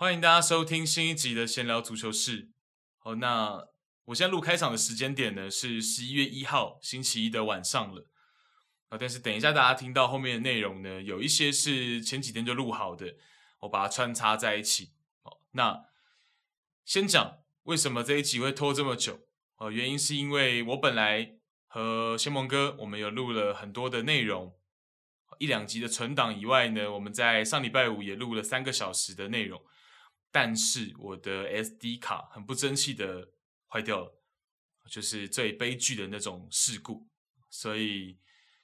欢迎大家收听新一集的闲聊足球室。好，那我现在录开场的时间点呢是十一月一号星期一的晚上了。啊，但是等一下大家听到后面的内容呢，有一些是前几天就录好的，我把它穿插在一起。好，那先讲为什么这一集会拖这么久。呃，原因是因为我本来和先蒙哥我们有录了很多的内容，一两集的存档以外呢，我们在上礼拜五也录了三个小时的内容。但是我的 SD 卡很不争气的坏掉了，就是最悲剧的那种事故，所以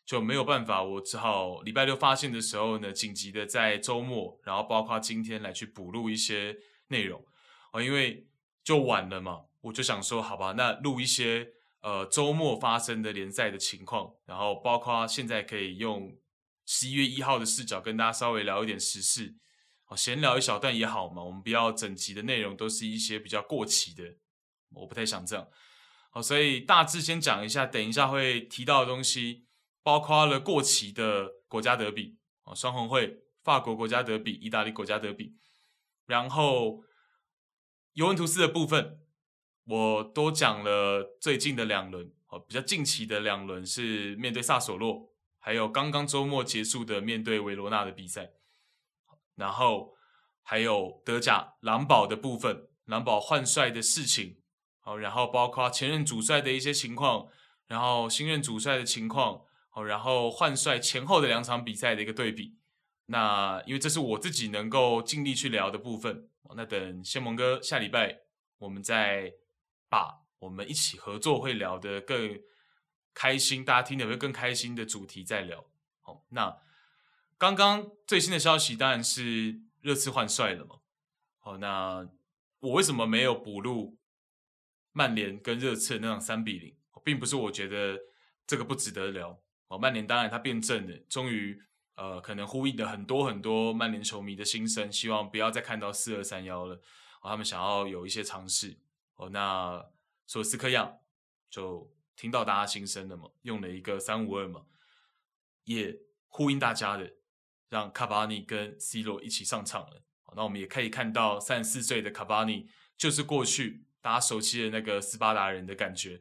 就没有办法，我只好礼拜六发现的时候呢，紧急的在周末，然后包括今天来去补录一些内容啊，因为就晚了嘛，我就想说，好吧，那录一些呃周末发生的联赛的情况，然后包括现在可以用十一月一号的视角跟大家稍微聊一点时事。哦，闲聊一小段也好嘛，我们不要整集的内容都是一些比较过期的，我不太想这样。好，所以大致先讲一下，等一下会提到的东西，包括了过期的国家德比，哦，双红会、法国国家德比、意大利国家德比，然后尤文图斯的部分，我多讲了最近的两轮，哦，比较近期的两轮是面对萨索洛，还有刚刚周末结束的面对维罗纳的比赛。然后还有德甲狼堡的部分，狼堡换帅的事情，好，然后包括前任主帅的一些情况，然后新任主帅的情况，好，然后换帅前后的两场比赛的一个对比。那因为这是我自己能够尽力去聊的部分，那等先蒙哥下礼拜我们再把我们一起合作会聊得更开心，大家听的会更开心的主题再聊。好，那。刚刚最新的消息当然是热刺换帅了嘛。好，那我为什么没有补录曼联跟热刺那场三比零？并不是我觉得这个不值得聊。哦，曼联当然他变阵了，终于呃可能呼应了很多很多曼联球迷的心声，希望不要再看到四二三幺了。哦，他们想要有一些尝试。哦，那索斯克亚就听到大家心声了嘛，用了一个三五二嘛，也呼应大家的。让卡巴尼跟 C 罗一起上场了，那我们也可以看到三十四岁的卡巴尼就是过去大家熟悉的那个斯巴达人的感觉，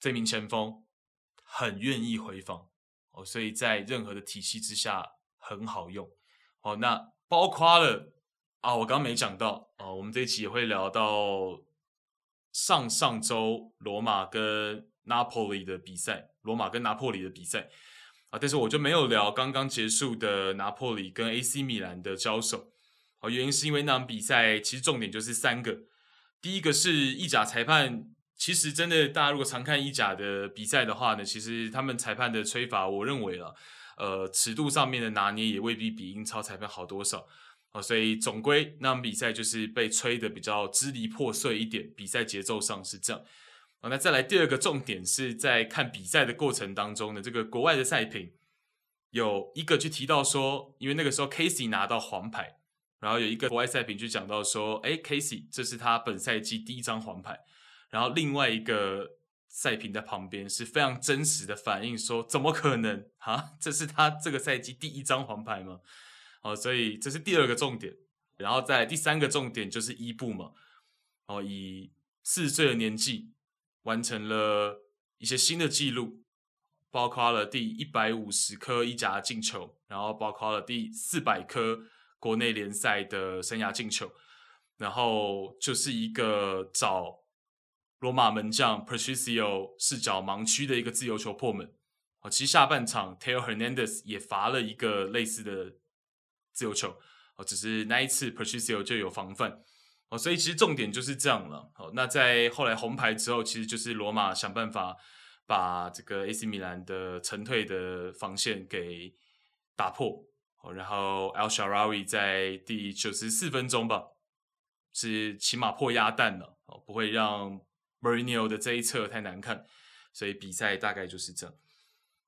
这名前锋很愿意回防哦，所以在任何的体系之下很好用哦。那包括了啊，我刚刚没讲到啊，我们这一期也会聊到上上周罗马跟拿破里的比赛，罗马跟拿破里的比赛。啊但是我就没有聊刚刚结束的拿破里跟 AC 米兰的交手，哦，原因是因为那场比赛其实重点就是三个，第一个是意甲裁判，其实真的大家如果常看意甲的比赛的话呢，其实他们裁判的吹罚，我认为了，呃，尺度上面的拿捏也未必比英超裁判好多少，哦，所以总归那场比赛就是被吹得比较支离破碎一点，比赛节奏上是这样。那再来第二个重点是在看比赛的过程当中呢，这个国外的赛评有一个去提到说，因为那个时候 Casey 拿到黄牌，然后有一个国外赛评就讲到说，哎，Casey 这是他本赛季第一张黄牌，然后另外一个赛评在旁边是非常真实的反应说，怎么可能啊？这是他这个赛季第一张黄牌吗？哦，所以这是第二个重点，然后再来第三个重点就是伊布嘛，哦，以四十岁的年纪。完成了一些新的纪录，包括了第一百五十颗意甲进球，然后包括了第四百颗国内联赛的生涯进球，然后就是一个找罗马门将 Patricio 视角盲区的一个自由球破门。啊，其实下半场 Theo Hernandez 也罚了一个类似的自由球，哦，只是那一次 Patricio 就有防范。哦，所以其实重点就是这样了。好，那在后来红牌之后，其实就是罗马想办法把这个 AC 米兰的沉退的防线给打破。哦，然后 El Shaarawy 在第九十四分钟吧，是起码破鸭蛋了。哦，不会让 Mourinho 的这一侧太难看。所以比赛大概就是这样。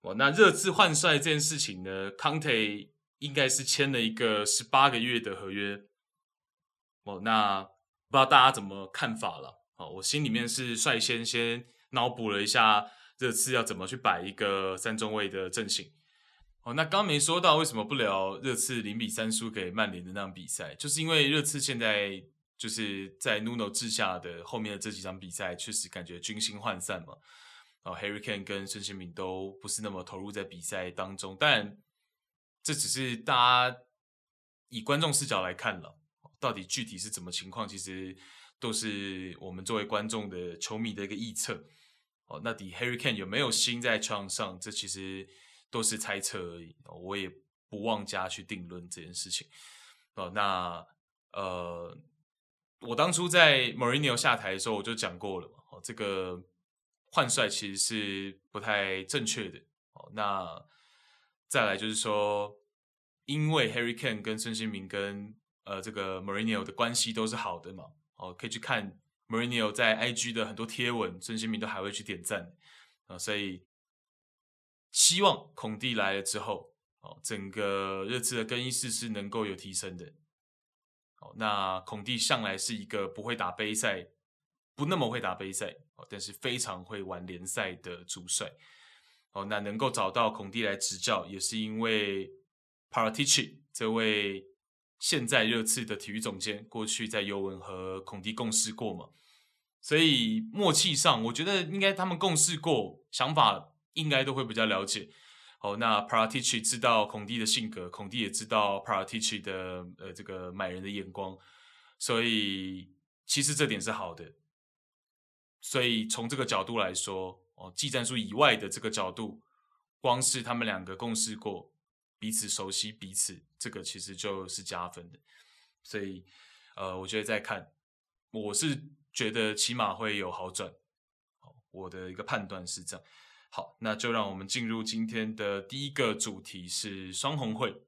哦，那热刺换帅这件事情呢，Conte 应该是签了一个十八个月的合约。哦，那不知道大家怎么看法了？哦，我心里面是率先先脑补了一下热刺要怎么去摆一个三中卫的阵型。哦，那刚没说到为什么不聊热刺零比三输给曼联的那场比赛，就是因为热刺现在就是在 Nuno 治下的后面的这几场比赛，确实感觉军心涣散嘛。哦，Harry Kane 跟孙兴敏都不是那么投入在比赛当中，但这只是大家以观众视角来看了，到底具体是怎么情况，其实都是我们作为观众的球迷的一个臆测。哦，那底 Harry Kane 有没有心在场上，这其实都是猜测而已。我也不妄加去定论这件事情。哦，那呃，我当初在 Mourinho 下台的时候，我就讲过了嘛。哦，这个。换帅其实是不太正确的哦。那再来就是说，因为 Harry Kane 跟孙兴民跟呃这个 Mourinho 的关系都是好的嘛，哦，可以去看 Mourinho 在 IG 的很多贴文，孙兴民都还会去点赞啊，所以希望孔蒂来了之后，哦，整个热刺的更衣室是能够有提升的。哦，那孔蒂向来是一个不会打杯赛。不那么会打杯赛，哦但是非常会玩联赛的主帅。哦，那能够找到孔蒂来执教，也是因为 Paratici 这位现在热刺的体育总监，过去在尤文和孔蒂共事过嘛，所以默契上，我觉得应该他们共事过，想法应该都会比较了解。哦，那 p r a t i c i 知道孔蒂的性格，孔蒂也知道 p r a t i c i 的呃这个买人的眼光，所以其实这点是好的。所以从这个角度来说，哦，技战术以外的这个角度，光是他们两个共事过，彼此熟悉彼此，这个其实就是加分的。所以，呃，我觉得再看，我是觉得起码会有好转。我的一个判断是这样。好，那就让我们进入今天的第一个主题是双红会。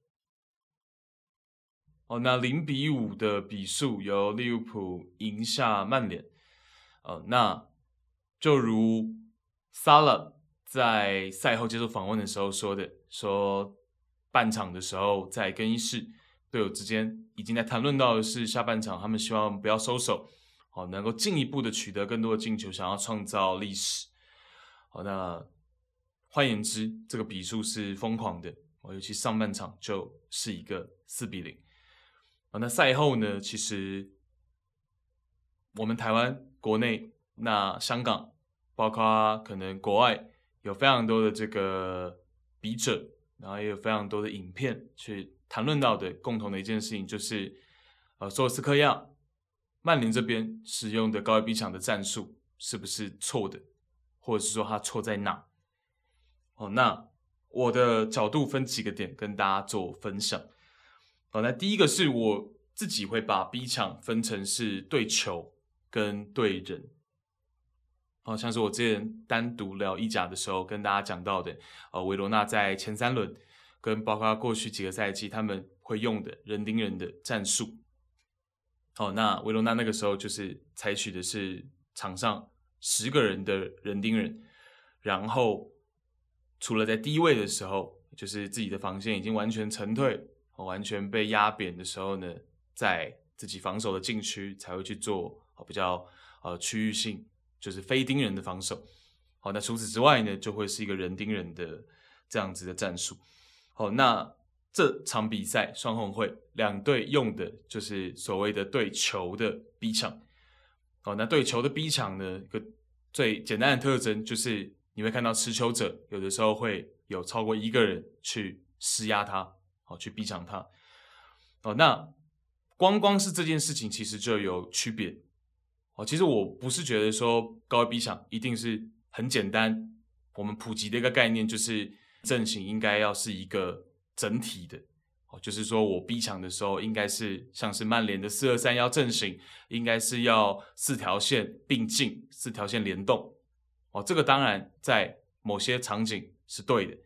哦，那零比五的比数由利物浦赢下曼联。呃，那就如萨拉在赛后接受访问的时候说的，说半场的时候在更衣室队友之间已经在谈论到的是下半场，他们希望不要收手，好，能够进一步的取得更多的进球，想要创造历史。好，那换言之，这个比数是疯狂的，尤其上半场就是一个四比零。那赛后呢，其实我们台湾。国内那香港，包括可能国外有非常多的这个笔者，然后也有非常多的影片去谈论到的共同的一件事情，就是呃，索尔斯克亚曼联这边使用的高位逼抢的战术是不是错的，或者是说他错在哪？哦，那我的角度分几个点跟大家做分享。好，那第一个是我自己会把逼抢分成是对球。跟对人，好像是我之前单独聊意甲的时候跟大家讲到的，呃，维罗纳在前三轮跟包括过去几个赛季他们会用的人盯人的战术。好，那维罗纳那个时候就是采取的是场上十个人的人盯人，然后除了在低位的时候，就是自己的防线已经完全沉退，完全被压扁的时候呢，在自己防守的禁区才会去做。比较呃区域性，就是非盯人的防守。好，那除此之外呢，就会是一个人盯人的这样子的战术。好，那这场比赛双红会两队用的就是所谓的对球的逼抢。好，那对球的逼抢呢，个最简单的特征就是你会看到持球者有的时候会有超过一个人去施压他，好，去逼抢他。好，那光光是这件事情其实就有区别。哦，其实我不是觉得说高位逼抢一定是很简单，我们普及的一个概念就是阵型应该要是一个整体的，哦，就是说我逼抢的时候应该是像是曼联的四二三幺阵型，应该是要四条线并进，四条线联动，哦，这个当然在某些场景是对的，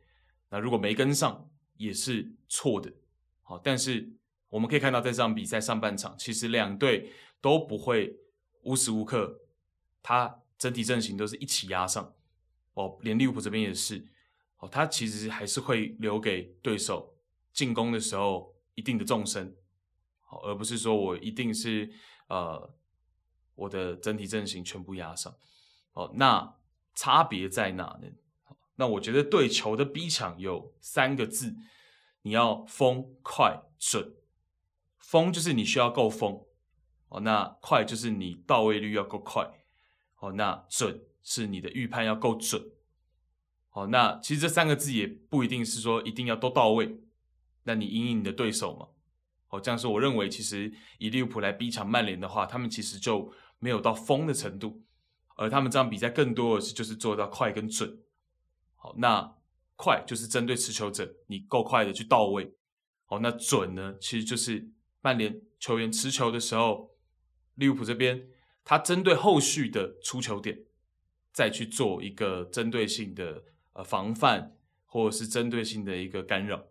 那如果没跟上也是错的，好，但是我们可以看到在这场比赛上半场，其实两队都不会。无时无刻，他整体阵型都是一起压上哦，连利物浦这边也是哦，他其实还是会留给对手进攻的时候一定的纵深，好，而不是说我一定是呃我的整体阵型全部压上哦。那差别在哪呢？那我觉得对球的逼抢有三个字，你要疯、快、准。疯就是你需要够疯哦，那快就是你到位率要够快哦，那准是你的预判要够准哦。那其实这三个字也不一定是说一定要都到位，那你因应你的对手嘛。哦，这样说我认为其实以利物浦来逼抢曼联的话，他们其实就没有到疯的程度，而他们这场比赛更多的是就是做到快跟准。好，那快就是针对持球者，你够快的去到位。好，那准呢，其实就是曼联球员持球的时候，利物浦这边他针对后续的出球点，再去做一个针对性的呃防范，或者是针对性的一个干扰。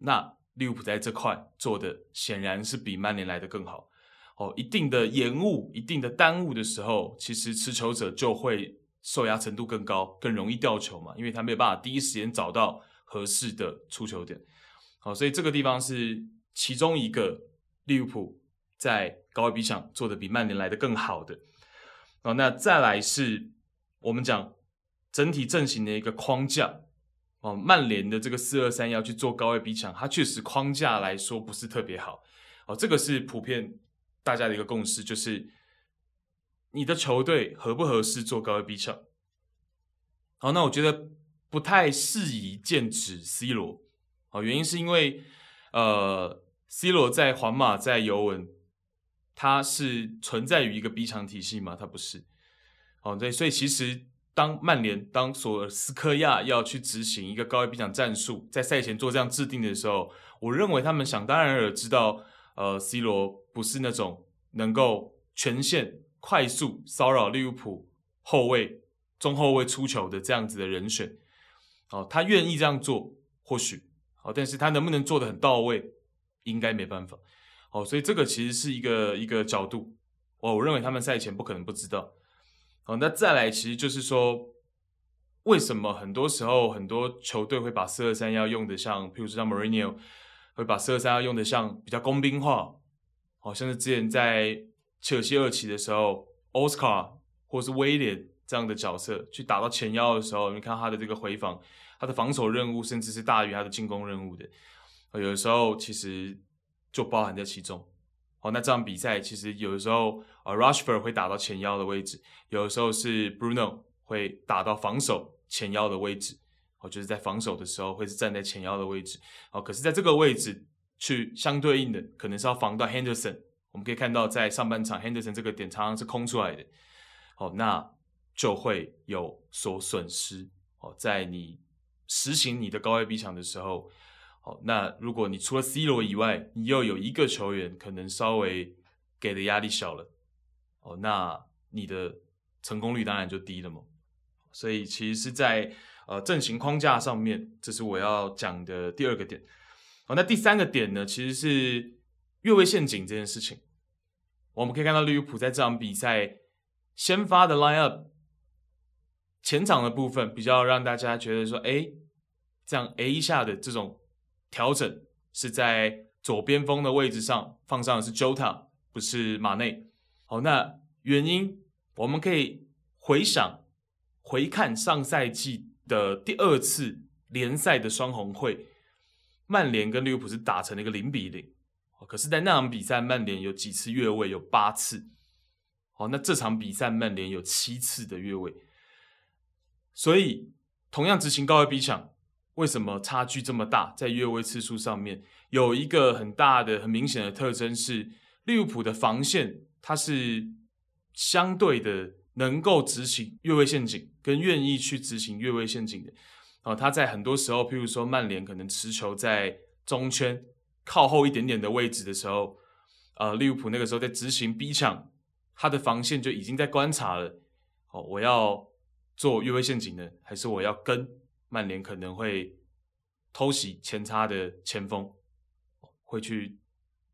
那利物浦在这块做的显然是比曼联来的更好。哦，一定的延误、一定的耽误的时候，其实持球者就会受压程度更高，更容易掉球嘛，因为他没有办法第一时间找到合适的出球点。好，所以这个地方是其中一个利物浦在高位逼抢做的比曼联来的更好的。好，那再来是我们讲整体阵型的一个框架。哦，曼联的这个四二三要去做高位逼抢，它确实框架来说不是特别好。哦，这个是普遍大家的一个共识，就是你的球队合不合适做高位逼抢。好，那我觉得不太适宜剑指 C 罗。哦，原因是因为呃，C 罗在皇马在尤文，它是存在于一个逼抢体系吗，它不是。哦，对，所以其实。当曼联、当索尔斯克亚要去执行一个高位逼抢战术，在赛前做这样制定的时候，我认为他们想当然尔知道，呃，C 罗不是那种能够全线快速骚扰利物浦后卫、中后卫出球的这样子的人选。哦，他愿意这样做，或许，哦，但是他能不能做得很到位，应该没办法。哦，所以这个其实是一个一个角度。哦，我认为他们赛前不可能不知道。好，那再来，其实就是说，为什么很多时候很多球队会把四二三幺用的像，譬如说像 Mourinho 会把四二三幺用的像比较工兵化，好像是之前在切尔西二期的时候，Oscar 或是威廉这样的角色去打到前腰的时候，你看他的这个回防，他的防守任务甚至是大于他的进攻任务的，有的时候其实就包含在其中。好，那这场比赛其实有的时候，呃，Rushford 会打到前腰的位置，有的时候是 Bruno 会打到防守前腰的位置，哦，就是在防守的时候会是站在前腰的位置，哦，可是在这个位置去相对应的，可能是要防到 Henderson，我们可以看到在上半场 Henderson 这个点常常是空出来的，哦，那就会有所损失，哦，在你实行你的高位逼抢的时候。好，那如果你除了 C 罗以外，你又有一个球员可能稍微给的压力小了，哦，那你的成功率当然就低了嘛。所以其实是在呃阵型框架上面，这是我要讲的第二个点。好，那第三个点呢，其实是越位陷阱这件事情。我们可以看到利物浦在这场比赛先发的 line up 前场的部分，比较让大家觉得说，哎，这样 A 一下的这种。调整是在左边锋的位置上放上的是 Jota，不是马内。好，那原因我们可以回想、回看上赛季的第二次联赛的双红会，曼联跟利物浦是打成了一个零比零。可是，在那场比赛，曼联有几次越位？有八次。好，那这场比赛曼联有七次的越位。所以，同样执行高位逼抢。为什么差距这么大？在越位次数上面有一个很大的、很明显的特征是，利物浦的防线它是相对的能够执行越位陷阱，跟愿意去执行越位陷阱的。哦，他在很多时候，譬如说曼联可能持球在中圈靠后一点点的位置的时候，呃，利物浦那个时候在执行逼抢，他的防线就已经在观察了。哦，我要做越位陷阱呢，还是我要跟？曼联可能会偷袭前插的前锋，会去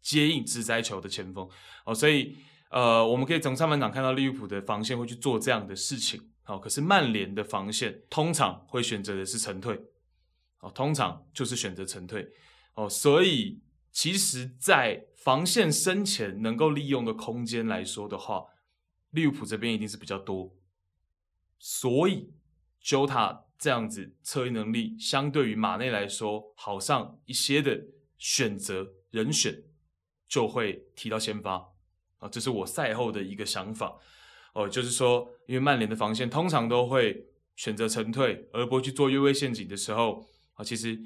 接应直塞球的前锋哦，所以呃，我们可以从上半场看到利物浦的防线会去做这样的事情哦。可是曼联的防线通常会选择的是沉退哦，通常就是选择沉退哦。所以其实，在防线身前能够利用的空间来说的话，利物浦这边一定是比较多。所以 Jota 这样子策应能力相对于马内来说好上一些的选择人选，就会提到先发啊，这是我赛后的一个想法哦，就是说，因为曼联的防线通常都会选择沉退，而不会去做越位陷阱的时候啊，其实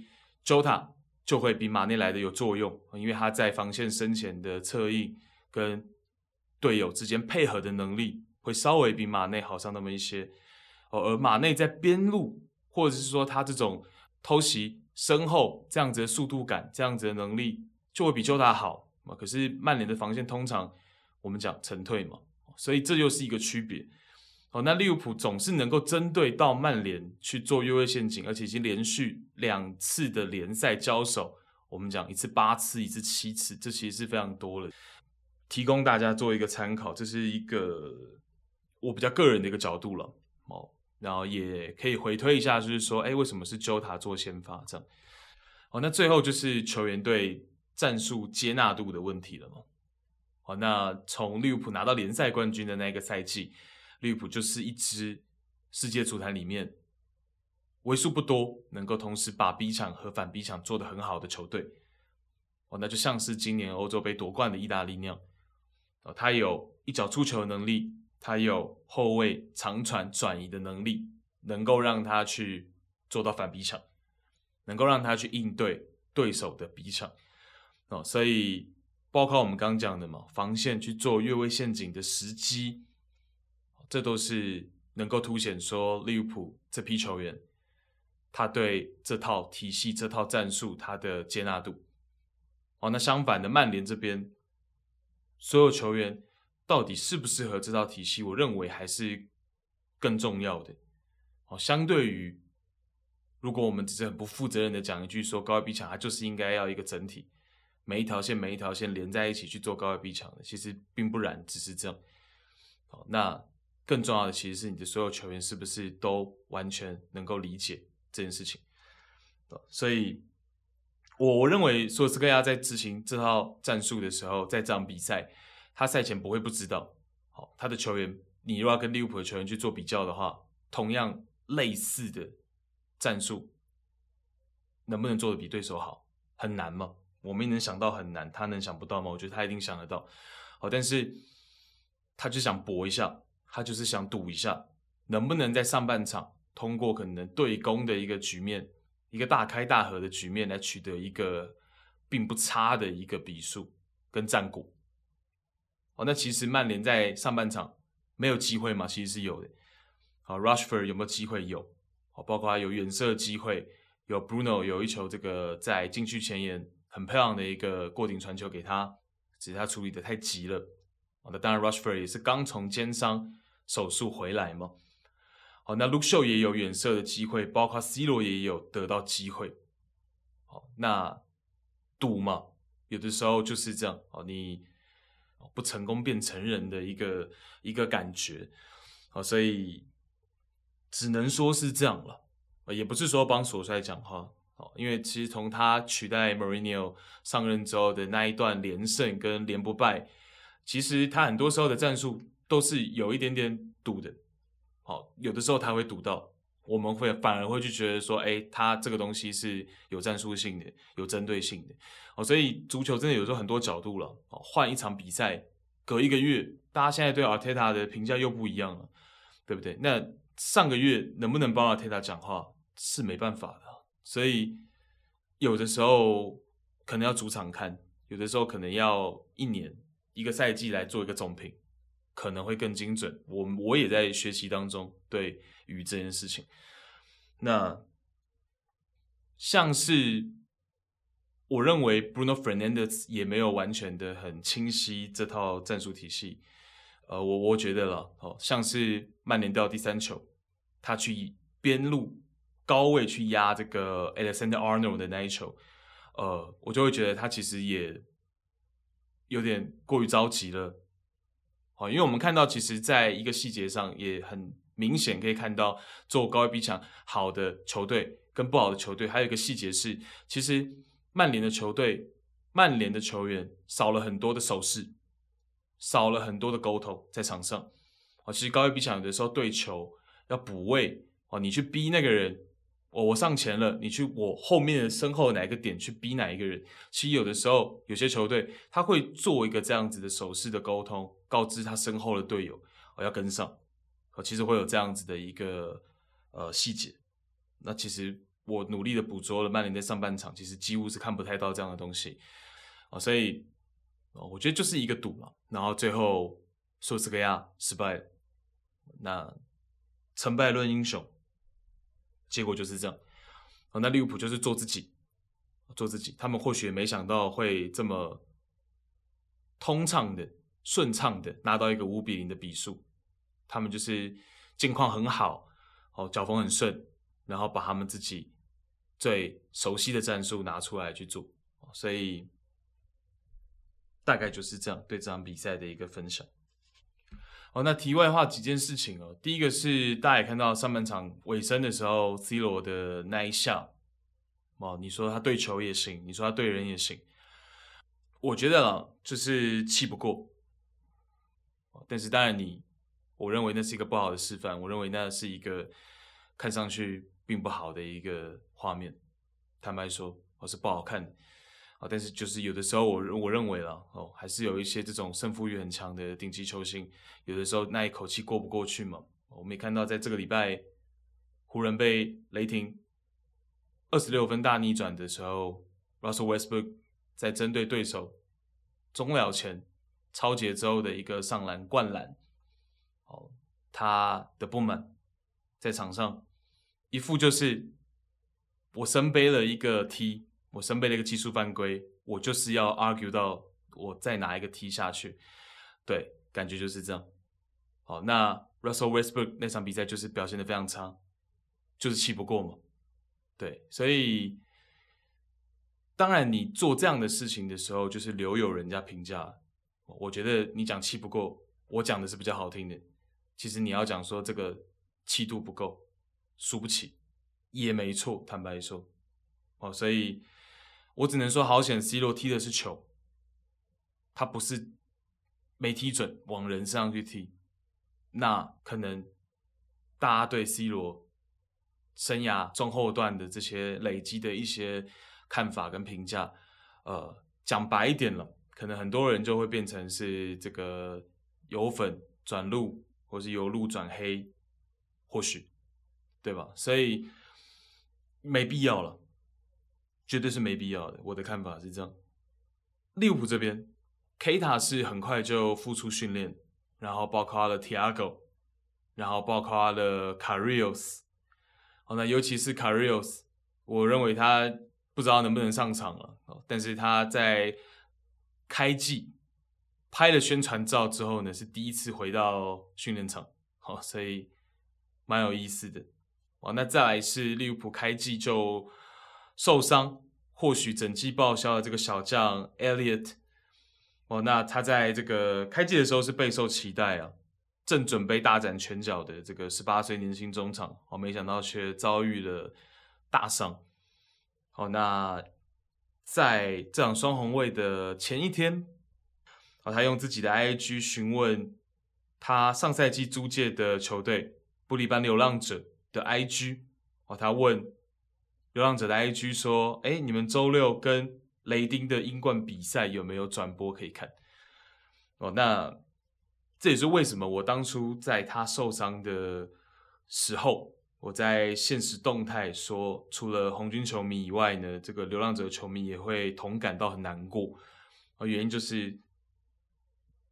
Jota 就会比马内来的有作用，因为他在防线身前的策应跟队友之间配合的能力会稍微比马内好上那么一些。哦，而马内在边路，或者是说他这种偷袭身后这样子的速度感，这样子的能力，就会比 Jota 好。可是曼联的防线通常我们讲沉退嘛，所以这又是一个区别。哦，那利物浦总是能够针对到曼联去做越位陷阱，而且已经连续两次的联赛交手，我们讲一次八次，一次七次，这其实是非常多了，提供大家做一个参考，这是一个我比较个人的一个角度了。哦。然后也可以回推一下，就是说，哎，为什么是 Jota 做先发这样？好，那最后就是球员对战术接纳度的问题了嘛。好，那从利物浦拿到联赛冠军的那个赛季，利物浦就是一支世界足坛里面为数不多能够同时把 B 场和反 B 场做得很好的球队。哦，那就像是今年欧洲杯夺冠的意大利那样，哦，他有一脚出球的能力。他有后卫长传转移的能力，能够让他去做到反逼抢，能够让他去应对对手的逼抢哦。所以，包括我们刚讲的嘛，防线去做越位陷阱的时机，这都是能够凸显说利物浦这批球员他对这套体系、这套战术他的接纳度。哦，那相反的，曼联这边所有球员。到底适不适合这套体系？我认为还是更重要的。哦，相对于如果我们只是很不负责任的讲一句说高位逼抢，它就是应该要一个整体，每一条线每一条线连在一起去做高位逼抢的，其实并不然，只是这样。哦，那更重要的其实是你的所有球员是不是都完全能够理解这件事情。所以，我我认为索斯克亚在执行这套战术的时候，在这场比赛。他赛前不会不知道，好，他的球员，你如果要跟利物浦的球员去做比较的话，同样类似的战术，能不能做得比对手好？很难吗？我们能想到很难，他能想不到吗？我觉得他一定想得到，好，但是他就想搏一下，他就是想赌一下，能不能在上半场通过可能对攻的一个局面，一个大开大合的局面来取得一个并不差的一个比数跟战果。哦，那其实曼联在上半场没有机会嘛？其实是有的。好，Rushford 有没有机会？有。好，包括他有远射机会，有 Bruno 有一球这个在禁区前沿很漂亮的一个过顶传球给他，只是他处理的太急了。好，那当然 Rushford 也是刚从肩伤手术回来嘛。好，那 Luke Shaw 也有远射的机会，包括 C 罗也有得到机会。好，那赌嘛，有的时候就是这样。好，你。不成功便成仁的一个一个感觉，好，所以只能说是这样了，也不是说帮索帅讲话，好，因为其实从他取代 Mourinho 上任之后的那一段连胜跟连不败，其实他很多时候的战术都是有一点点赌的，好，有的时候他会赌到，我们会反而会去觉得说，哎，他这个东西是有战术性的，有针对性的。哦，所以足球真的有时候很多角度了。哦，换一场比赛，隔一个月，大家现在对阿特塔的评价又不一样了，对不对？那上个月能不能帮阿特塔讲话是没办法的。所以有的时候可能要主场看，有的时候可能要一年一个赛季来做一个总评，可能会更精准。我我也在学习当中，对于这件事情，那像是。我认为 Bruno Fernandes 也没有完全的很清晰这套战术体系，呃，我我觉得了，哦，像是曼联掉第三球，他去边路高位去压这个 Alexander Arnold 的那一球，呃，我就会觉得他其实也有点过于着急了，好，因为我们看到其实在一个细节上也很明显可以看到做高位逼抢好的球队跟不好的球队，还有一个细节是其实。曼联的球队，曼联的球员少了很多的手势，少了很多的沟通在场上。啊，其实高位逼抢有的时候对球要补位，哦，你去逼那个人，我我上前了，你去我后面的身后的哪一个点去逼哪一个人。其实有的时候有些球队他会做一个这样子的手势的沟通，告知他身后的队友我要跟上。其实会有这样子的一个呃细节。那其实我努力的捕捉了曼联在上半场，其实几乎是看不太到这样的东西啊，所以我觉得就是一个赌嘛。然后最后索斯克亚失败了，那成败论英雄。结果就是这样，好，那利物浦就是做自己，做自己。他们或许也没想到会这么通畅的、顺畅的拿到一个五比零的比数。他们就是境况很好，哦，脚风很顺，然后把他们自己最熟悉的战术拿出来去做。所以大概就是这样对这场比赛的一个分享。哦，那题外话几件事情哦。第一个是大家也看到上半场尾声的时候，C 罗的那一下，哦，你说他对球也行，你说他对人也行，我觉得啊，就是气不过。但是当然你，我认为那是一个不好的示范，我认为那是一个看上去并不好的一个画面。坦白说，我是不好看。啊但是就是有的时候我，我认为了哦，还是有一些这种胜负欲很强的顶级球星，有的时候那一口气过不过去嘛。我们也看到，在这个礼拜，湖人被雷霆二十六分大逆转的时候，Russell Westbrook 在针对对手终了前超节之后的一个上篮灌篮，他的不满在场上一副就是我身背了一个 T。我身背了一个技术犯规，我就是要 argue 到我再拿一个踢下去，对，感觉就是这样。好，那 Russell Westbrook 那场比赛就是表现的非常差，就是气不过嘛，对，所以当然你做这样的事情的时候，就是留有人家评价。我觉得你讲气不过，我讲的是比较好听的。其实你要讲说这个气度不够，输不起，也没错，坦白说，哦，所以。我只能说，好险，C 罗踢的是球，他不是没踢准往人身上去踢，那可能大家对 C 罗生涯中后段的这些累积的一些看法跟评价，呃，讲白一点了，可能很多人就会变成是这个有粉转路，或是由路转黑，或许，对吧？所以没必要了。绝对是没必要的。我的看法是这样。利物浦这边，K 塔是很快就复出训练，然后包括了 Tiago，然后包括了 Carrios。好，那尤其是 Carrios，我认为他不知道能不能上场了。但是他在开季拍了宣传照之后呢，是第一次回到训练场。好，所以蛮有意思的。哦，那再来是利物浦开季就。受伤，或许整季报销的这个小将 Elliot，哦，那他在这个开季的时候是备受期待啊，正准备大展拳脚的这个十八岁年轻中场，哦，没想到却遭遇了大伤。好，那在这场双红卫的前一天，哦，他用自己的 IG 询问他上赛季租借的球队布里班流浪者的 IG，哦，他问。流浪者的 IG 说：“哎，你们周六跟雷丁的英冠比赛有没有转播可以看？”哦，那这也是为什么我当初在他受伤的时候，我在现实动态说，除了红军球迷以外呢，这个流浪者球迷也会同感到很难过。哦，原因就是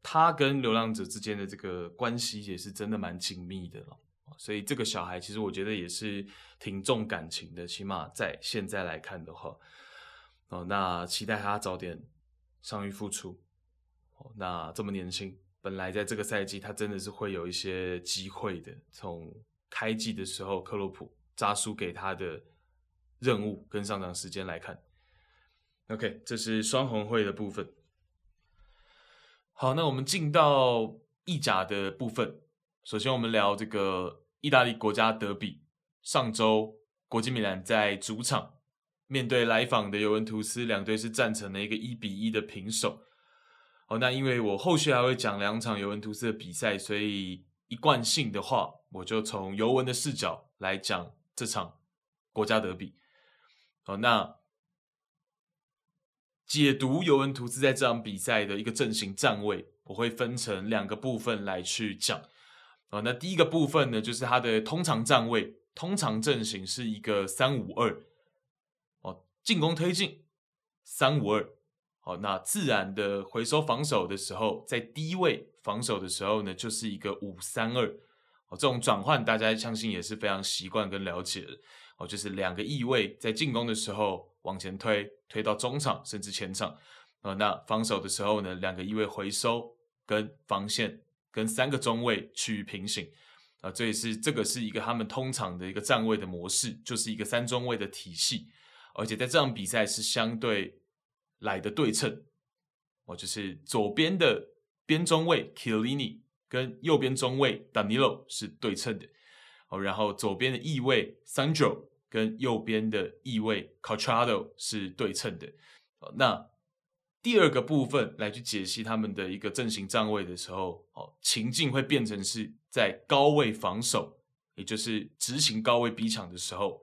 他跟流浪者之间的这个关系也是真的蛮紧密的了。所以这个小孩其实我觉得也是挺重感情的，起码在现在来看的话，哦，那期待他早点伤愈复出。哦，那这么年轻，本来在这个赛季他真的是会有一些机会的。从开季的时候，克洛普扎输给他的任务跟上场时间来看，OK，这是双红会的部分。好，那我们进到意甲的部分。首先，我们聊这个意大利国家德比。上周，国际米兰在主场面对来访的尤文图斯，两队是战成了一个一比一的平手。哦，那因为我后续还会讲两场尤文图斯的比赛，所以一贯性的话，我就从尤文的视角来讲这场国家德比。好，那解读尤文图斯在这场比赛的一个阵型站位，我会分成两个部分来去讲。啊，那第一个部分呢，就是他的通常站位，通常阵型是一个三五二。哦，进攻推进三五二。好，那自然的回收防守的时候，在低位防守的时候呢，就是一个五三二。哦，这种转换大家相信也是非常习惯跟了解的。哦，就是两个翼位在进攻的时候往前推，推到中场甚至前场。呃，那防守的时候呢，两个翼位回收跟防线跟三个中卫去平行。啊，这也是这个是一个他们通常的一个站位的模式，就是一个三中卫的体系。而且在这场比赛是相对来的对称。哦，就是左边的边中卫 Chiellini 跟右边中卫 Danilo 是对称的。哦，然后左边的翼位 Sandro 跟右边的翼位 c o t r a d o 是对称的。那第二个部分来去解析他们的一个阵型站位的时候，哦，情境会变成是在高位防守，也就是执行高位逼抢的时候，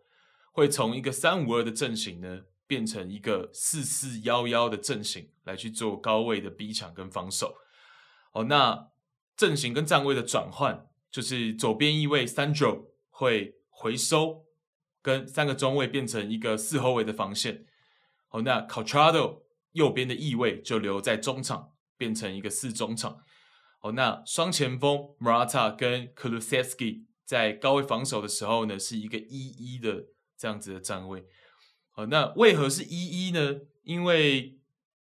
会从一个三五二的阵型呢，变成一个四四幺幺的阵型来去做高位的逼抢跟防守。哦，那阵型跟站位的转换。就是左边翼位 Sandro 会回收，跟三个中卫变成一个四后卫的防线。好，那 c o t r a d o 右边的翼位就留在中场，变成一个四中场。好，那双前锋 Marata 跟 Kulusevski 在高位防守的时候呢，是一个一一的这样子的站位。好，那为何是一一呢？因为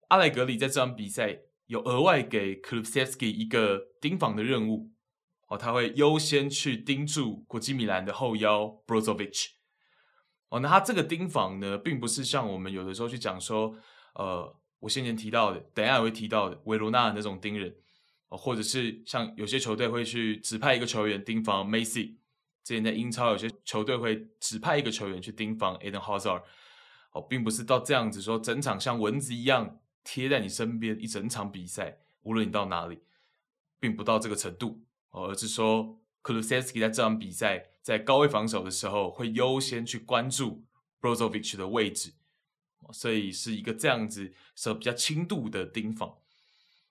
阿莱格里在这场比赛有额外给 Kulusevski 一个盯防的任务。哦，他会优先去盯住国际米兰的后腰 Brozovic。哦，那他这个盯防呢，并不是像我们有的时候去讲说，呃，我先前提到的，等一下也会提到的维罗纳那种盯人，哦，或者是像有些球队会去指派一个球员盯防 Macy，。之前在英超有些球队会指派一个球员去盯防 Eden Hazard。哦，并不是到这样子说，整场像蚊子一样贴在你身边一整场比赛，无论你到哪里，并不到这个程度。而是说，Kulusevski 在这场比赛在高位防守的时候，会优先去关注 Brozovic 的位置，所以是一个这样子是比较轻度的盯防。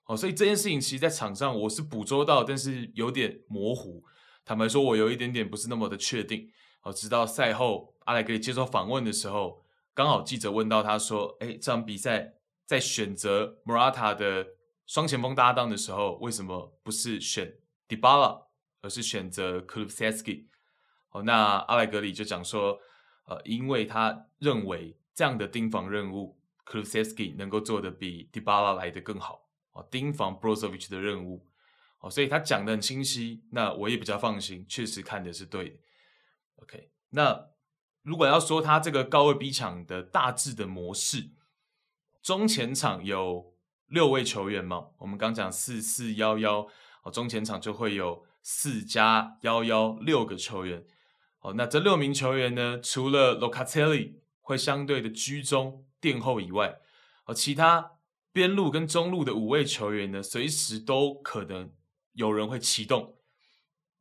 哦，所以这件事情其实，在场上我是捕捉到，但是有点模糊。坦白说，我有一点点不是那么的确定。哦，直到赛后阿莱格里接受访问的时候，刚好记者问到他说：“哎，这场比赛在选择 Murata 的双前锋搭档的时候，为什么不是选？” Dybala 而是选择 Kulusevski。哦，那阿莱格里就讲说，呃，因为他认为这样的盯防任务 k l u s e v s k i 能够做得比 d i b a l a 来的更好。哦，盯防 Brozovic 的任务，哦，所以他讲的很清晰，那我也比较放心，确实看的是对的。OK，那如果要说他这个高位逼抢的大致的模式，中前场有六位球员嘛？我们刚讲四四幺幺。哦中前场就会有四加幺幺六个球员。哦，那这六名球员呢，除了 Locatelli 会相对的居中垫后以外，哦，其他边路跟中路的五位球员呢，随时都可能有人会启动，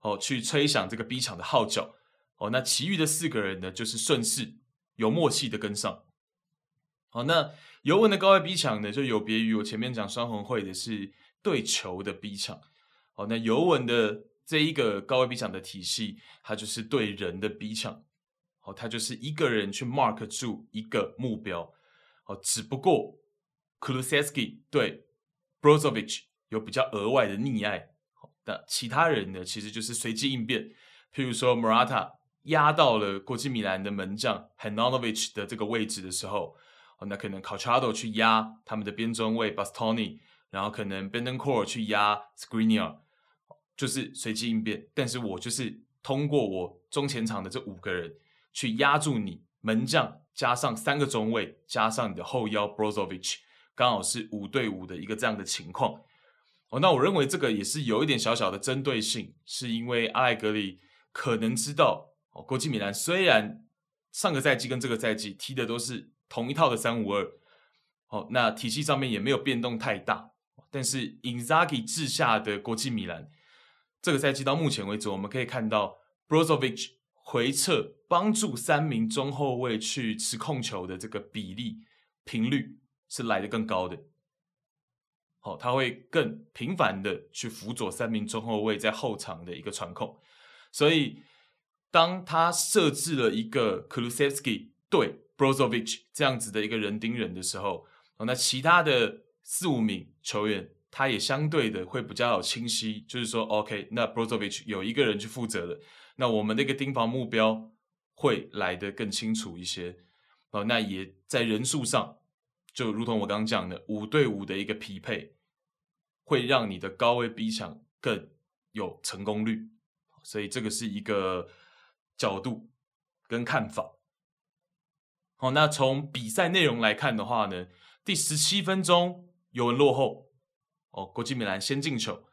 哦，去吹响这个逼抢的号角。哦，那其余的四个人呢，就是顺势有默契的跟上。好，那尤文的高位逼抢呢，就有别于我前面讲双红会的是对球的逼抢。哦，那尤文的这一个高位逼抢的体系，它就是对人的逼抢。哦，它就是一个人去 mark 住一个目标。哦，只不过 Kulusevski 对 Brozovic 有比较额外的溺爱。那其他人呢，其实就是随机应变。譬如说 Murata 压到了国际米兰的门将 h a n a n o v i c 的这个位置的时候，那可能 Cuadrado 去压他们的边中卫 Bastoni，然后可能 Bentancur 去压 Skriniar。就是随机应变，但是我就是通过我中前场的这五个人去压住你门将，加上三个中卫，加上你的后腰 Brozovic，刚好是五对五的一个这样的情况。哦，那我认为这个也是有一点小小的针对性，是因为阿莱格里可能知道，哦，国际米兰虽然上个赛季跟这个赛季踢的都是同一套的三五二，哦，那体系上面也没有变动太大，但是 Inzaghi 治下的国际米兰。这个赛季到目前为止，我们可以看到 Brozovic 回撤帮助三名中后卫去持控球的这个比例频率是来的更高的。好，他会更频繁的去辅佐三名中后卫在后场的一个传控，所以当他设置了一个 k l u s e v s k i 对 Brozovic 这样子的一个人盯人的时候，那其他的四五名球员。他也相对的会比较有清晰，就是说，OK，那 Brozovic 有一个人去负责了，那我们那个盯防目标会来得更清楚一些。哦，那也在人数上，就如同我刚刚讲的，五对五的一个匹配，会让你的高位逼抢更有成功率。所以这个是一个角度跟看法。好，那从比赛内容来看的话呢，第十七分钟尤文落后。哦，国际米兰先进球。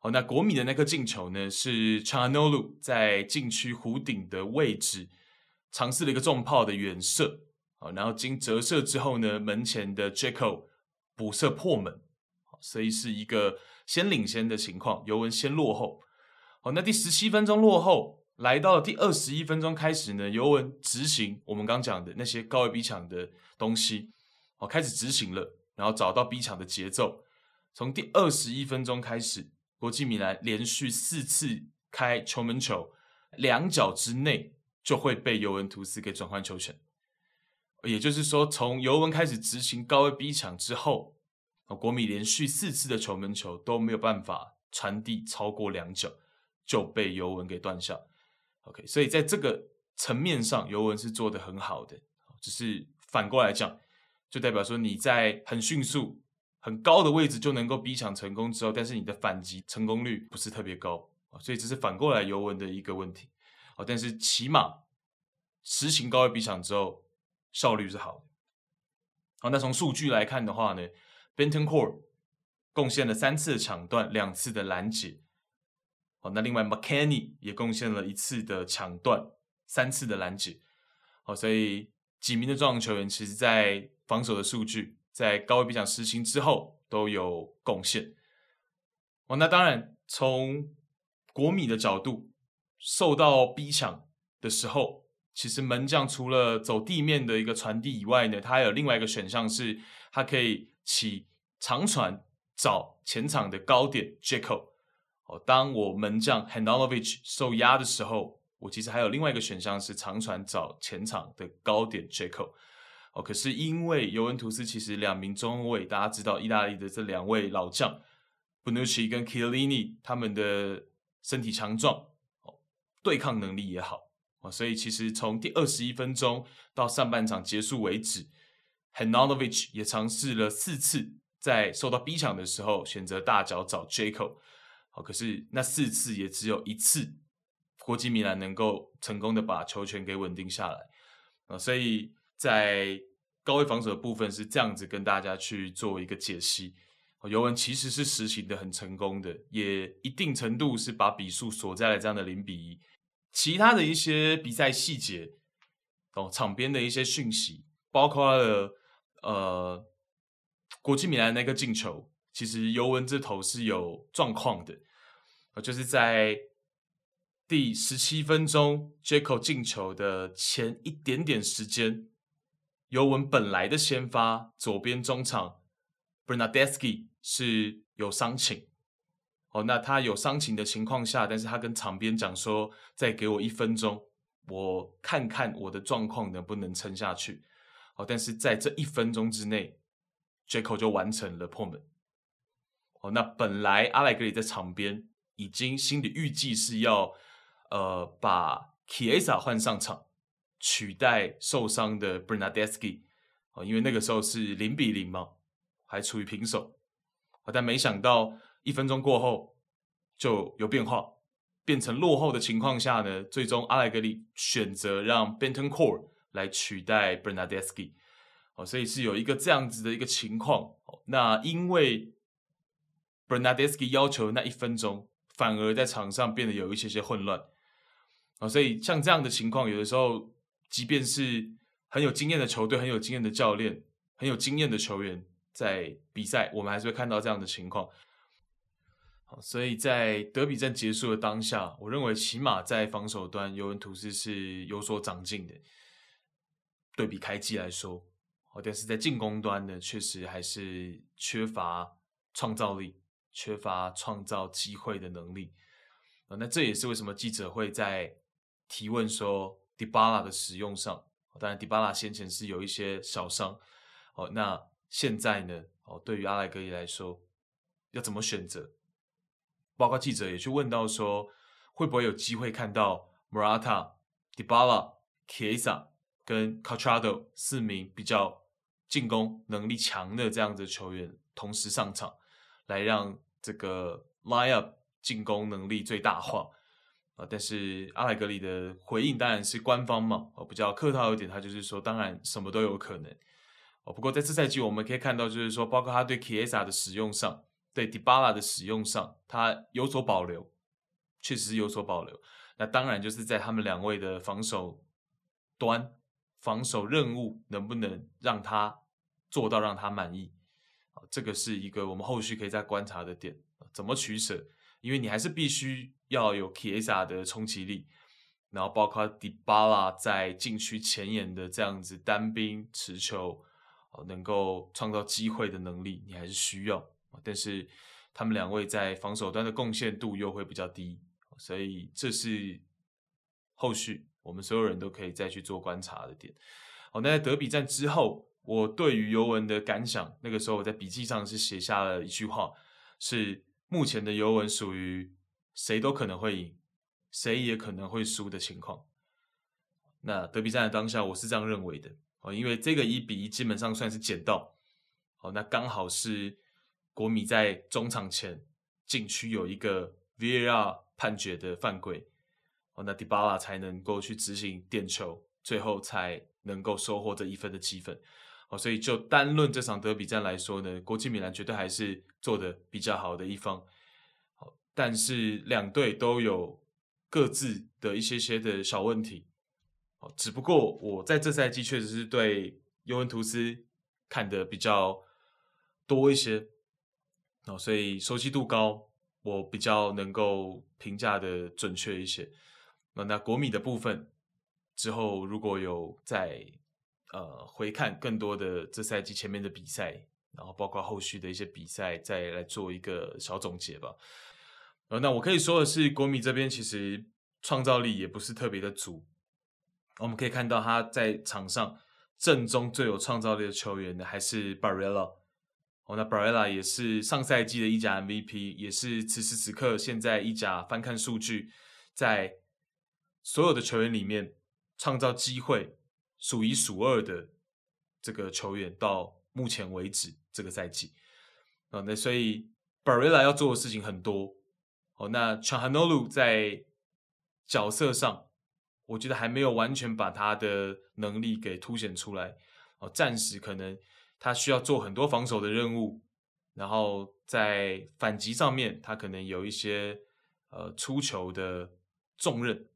哦，那国米的那颗进球呢，是 c h a n o l u 在禁区弧顶的位置尝试了一个重炮的远射。哦，然后经折射之后呢，门前的 Jaco 补射破门。所以是一个先领先的情况，尤文先落后。哦，那第十七分钟落后，来到了第二十一分钟开始呢，尤文执行我们刚讲的那些高位逼抢的东西。哦，开始执行了，然后找到逼抢的节奏。从第二十一分钟开始，国际米兰连续四次开球门球，两脚之内就会被尤文图斯给转换球权。也就是说，从尤文开始执行高位逼抢之后，国米连续四次的球门球都没有办法传递超过两脚，就被尤文给断下。OK，所以在这个层面上，尤文是做得很好的。只是反过来讲，就代表说你在很迅速。很高的位置就能够逼抢成功之后，但是你的反击成功率不是特别高啊，所以这是反过来尤文的一个问题啊。但是起码实行高位逼抢之后，效率是好的。好，那从数据来看的话呢，Benton Core 贡献了三次的抢断，两次的拦截。好，那另外 McKenny 也贡献了一次的抢断，三次的拦截。好，所以几名的中场球员其实在防守的数据。在高位逼抢实行之后都有贡献哦。那当然，从国米的角度，受到逼抢的时候，其实门将除了走地面的一个传递以外呢，他还有另外一个选项是，他可以起长传找前场的高点 Dzeko。哦，当我门将 Handanovic 受压的时候，我其实还有另外一个选项是长传找前场的高点 Dzeko。哦，可是因为尤文图斯其实两名中卫，大家知道意大利的这两位老将布努奇跟 Kielini 他们的身体强壮，哦，对抗能力也好，哦，所以其实从第二十一分钟到上半场结束为止，Handanovic 也尝试了四次，在受到逼抢的时候选择大脚找 Dzeko，好，可是那四次也只有一次，国际米兰能够成功的把球权给稳定下来，啊，所以。在高位防守的部分是这样子跟大家去做一个解析，尤文其实是实行的很成功的，也一定程度是把比数锁在了这样的零比一。其他的一些比赛细节，哦，场边的一些讯息，包括了呃国际米兰那个进球，其实尤文这头是有状况的，就是在。第十七分钟，Dzeko 进球的前一点点时间，尤文本来的先发左边中场 Bernardeschi 是有伤情。哦，那他有伤情的情况下，但是他跟场边讲说：“再给我一分钟，我看看我的状况能不能撑下去。”哦，但是在这一分钟之内，Jaco 就完成了破门。哦，那本来阿莱格里在场边已经心里预计是要。呃，把 Chiesa 换上场，取代受伤的 b e r n a d e s k i 哦，因为那个时候是零比零嘛，还处于平手，但没想到一分钟过后就有变化，变成落后的情况下呢，最终阿莱格里选择让 Benton Core 来取代 b e r n a d e s k i 哦，所以是有一个这样子的一个情况，那因为 b e r n a d e s k i 要求那一分钟，反而在场上变得有一些些混乱。啊，所以像这样的情况，有的时候，即便是很有经验的球队、很有经验的教练、很有经验的球员，在比赛，我们还是会看到这样的情况。好，所以在德比战结束的当下，我认为起码在防守端，尤文图斯是有所长进的，对比开季来说。好，但是在进攻端呢，确实还是缺乏创造力，缺乏创造机会的能力。啊，那这也是为什么记者会在提问说迪巴拉的使用上，当然迪巴拉先前是有一些小伤。哦，那现在呢？哦，对于阿莱格里来说，要怎么选择？包括记者也去问到说，会不会有机会看到 Morata、Dybala、Chiesa 跟 Cuadrado 四名比较进攻能力强的这样子的球员同时上场，来让这个 line up 进攻能力最大化啊？但是阿莱格里的回应当然是官方嘛，哦，比较客套一点，他就是说，当然什么都有可能。哦，不过在这赛季我们可以看到，就是说，包括他对 Kiesa 的使用上，对 Dybala 的使用上，他有所保留，确实是有所保留。那当然就是在他们两位的防守端，防守任务能不能让他做到让他满意，这个是一个我们后续可以再观察的点，怎么取舍？因为你还是必须要有 k i e s a 的冲击力，然后包括 Dybala 在禁区前沿的这样子单兵持球。能够创造机会的能力，你还是需要。但是他们两位在防守端的贡献度又会比较低，所以这是后续我们所有人都可以再去做观察的点。好，那在德比战之后，我对于尤文的感想，那个时候我在笔记上是写下了一句话：是目前的尤文属于谁都可能会赢，谁也可能会输的情况。那德比战的当下，我是这样认为的。哦，因为这个一比一基本上算是捡到，哦，那刚好是国米在中场前禁区有一个 VAR 判决的犯规，哦，那迪巴拉才能够去执行点球，最后才能够收获这一分的积分，哦，所以就单论这场德比战来说呢，国际米兰绝对还是做的比较好的一方，但是两队都有各自的一些些的小问题。只不过我在这赛季确实是对尤文图斯看的比较多一些，哦，所以熟悉度高，我比较能够评价的准确一些。那国米的部分之后如果有再呃回看更多的这赛季前面的比赛，然后包括后续的一些比赛，再来做一个小总结吧。呃，那我可以说的是，国米这边其实创造力也不是特别的足。我们可以看到他在场上正中最有创造力的球员呢，还是 Barella。哦，那 Barella 也是上赛季的意甲 MVP，也是此时此刻现在意甲翻看数据，在所有的球员里面创造机会数一数二的这个球员，到目前为止这个赛季。哦，那所以 Barella 要做的事情很多。哦，那 Calhanoglu 在角色上。我觉得还没有完全把他的能力给凸显出来。哦，暂时可能他需要做很多防守的任务，然后在反击上面他可能有一些呃出球的重任。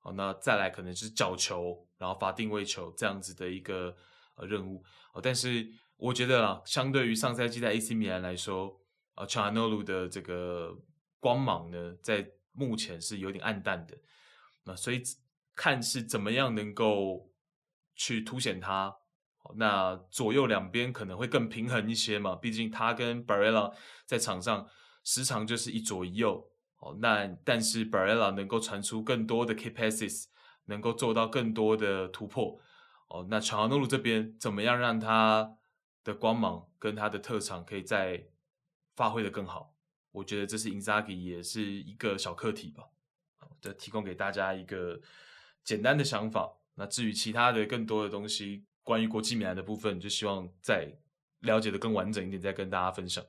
哦，那再来可能是角球，然后罚定位球这样子的一个呃任务。哦，但是我觉得啊，相对于上赛季在 AC 米兰来说，啊，Calhanoglu 的这个光芒呢，在目前是有点暗淡的，那所以。看是怎么样能够去凸显他，那左右两边可能会更平衡一些嘛。毕竟他跟 Barella 在场上时常就是一左一右哦。那但是 Barella 能够传出更多的 key passes，能够做到更多的突破哦。那乔诺鲁这边怎么样让他的光芒跟他的特长可以再发挥的更好？我觉得这是 Inzaghi 也是一个小课题吧。这提供给大家一个。简单的想法，那至于其他的更多的东西，关于国际米兰的部分，就希望再了解的更完整一点，再跟大家分享。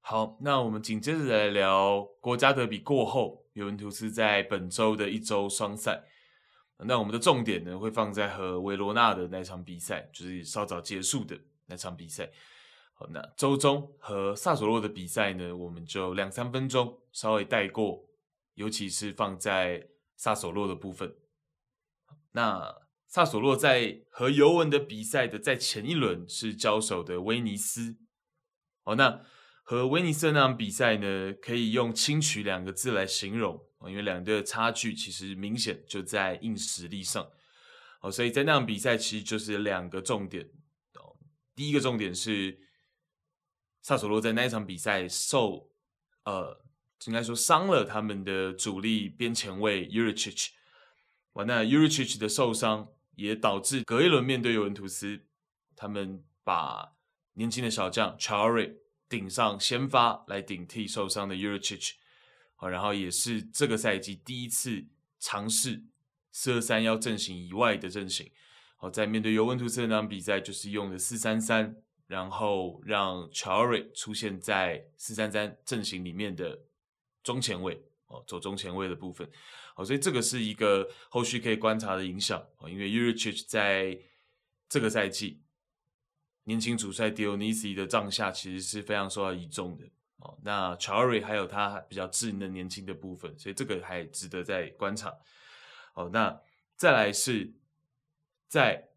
好，那我们紧接着来聊国家德比过后，尤文图斯在本周的一周双赛。那我们的重点呢，会放在和维罗纳的那场比赛，就是稍早结束的那场比赛。好，那周中和萨索洛的比赛呢，我们就两三分钟稍微带过，尤其是放在。萨索洛的部分，那萨索洛在和尤文的比赛的在前一轮是交手的威尼斯，哦，那和威尼斯那场比赛呢，可以用轻取两个字来形容，因为两队的差距其实明显就在硬实力上。哦，所以在那场比赛其实就是两个重点。哦，第一个重点是萨索洛在那一场比赛受，呃，应该说伤了他们的主力边前卫 u r i c i c。完，那 u r i c i c 的受伤也导致隔一轮面对尤文图斯，他们把年轻的小将 Chari 顶上先发来顶替受伤的 u r i c i c 好，然后也是这个赛季第一次尝试四二三幺阵型以外的阵型。好，在面对尤文图斯那场比赛，就是用的四三三，然后让 Traore 出现在四三三阵型里面的中前卫，哦，走中前卫的部分。哦，所以这个是一个后续可以观察的影响哦，因为 Urich 在这个赛季年轻主帅 Dionisi 的帐下其实是非常受到倚重的哦。那 Traore 还有他比较稚嫩年轻的部分，所以这个还值得再观察。哦，那再来是在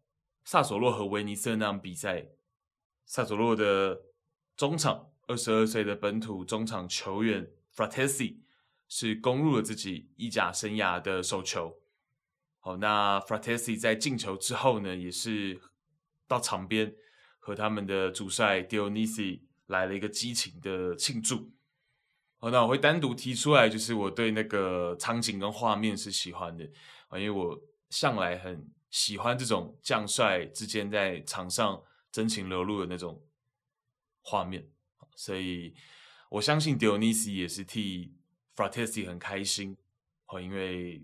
萨索洛和威尼斯那场比赛，萨索洛的中场二十二岁的本土中场球员 Fratesi 是攻入了自己意甲生涯的首球。好，那 Frattesi 在进球之后呢，也是到场边和他们的主帅 Dionisi 来了一个激情的庆祝。好，那我会单独提出来，就是我对那个场景跟画面是喜欢的啊，因为我向来很喜欢这种将帅之间在场上真情流露的那种画面，所以我相信 Dionisi 也是替。Fratesi 很开心哦，因为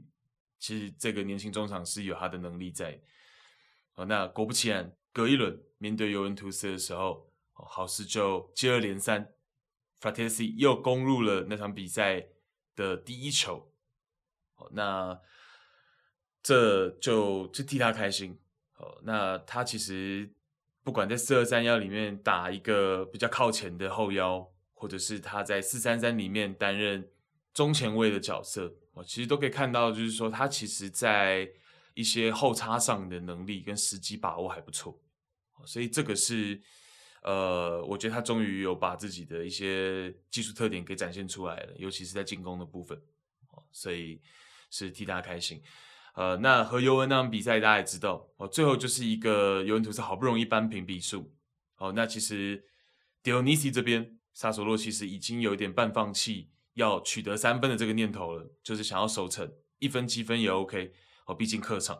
其实这个年轻中场是有他的能力在哦。那果不其然，隔一轮面对尤文图斯的时候，好事就接二连三，Frattesi 又攻入了那场比赛的第一球。那这就就替他开心哦。那他其实不管在四二三幺里面打一个比较靠前的后腰，或者是他在四三三里面担任。中前卫的角色，我其实都可以看到，就是说他其实在一些后插上的能力跟时机把握还不错，所以这个是呃，我觉得他终于有把自己的一些技术特点给展现出来了，尤其是在进攻的部分，所以是替他开心。呃，那和尤文那场比赛大家也知道，哦，最后就是一个尤文图斯好不容易扳平比数，哦，那其实 Dionisi 这边萨索洛其实已经有一点半放弃。要取得三分的这个念头了，就是想要守成一分积分也 OK 哦，毕竟客场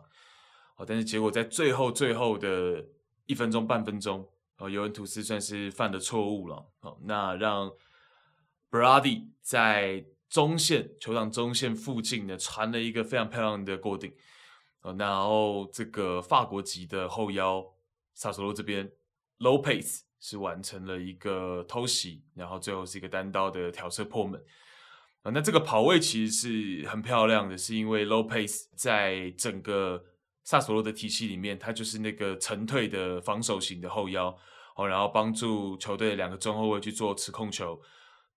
哦。但是结果在最后最后的一分钟半分钟哦，尤文图斯算是犯了错误了哦，那让 Brady 在中线球场中线附近呢传了一个非常漂亮的过顶哦，然后这个法国籍的后腰萨索洛这边 low pace 是完成了一个偷袭，然后最后是一个单刀的挑射破门。那这个跑位其实是很漂亮的，是因为 low pace 在整个萨索洛的体系里面，他就是那个沉退的防守型的后腰哦，然后帮助球队两个中后卫去做持控球，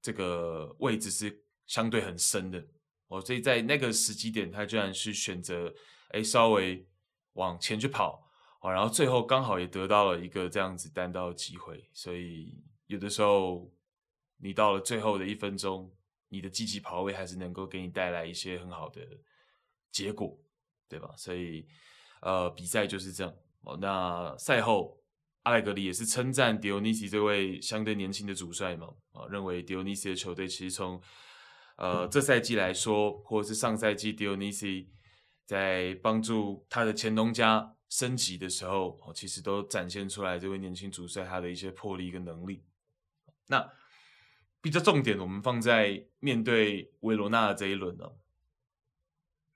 这个位置是相对很深的哦，所以在那个时机点，他居然是选择哎稍微往前去跑哦，然后最后刚好也得到了一个这样子单刀的机会，所以有的时候你到了最后的一分钟。你的积极跑位还是能够给你带来一些很好的结果，对吧？所以，呃，比赛就是这样。哦，那赛后，阿莱格里也是称赞迪奥尼西这位相对年轻的主帅嘛，啊，认为迪奥尼西的球队其实从，呃，这赛季来说，或者是上赛季迪奥尼西在帮助他的前东家升级的时候，哦，其实都展现出来这位年轻主帅他的一些魄力跟能力。那。比较重点，我们放在面对维罗纳的这一轮呢。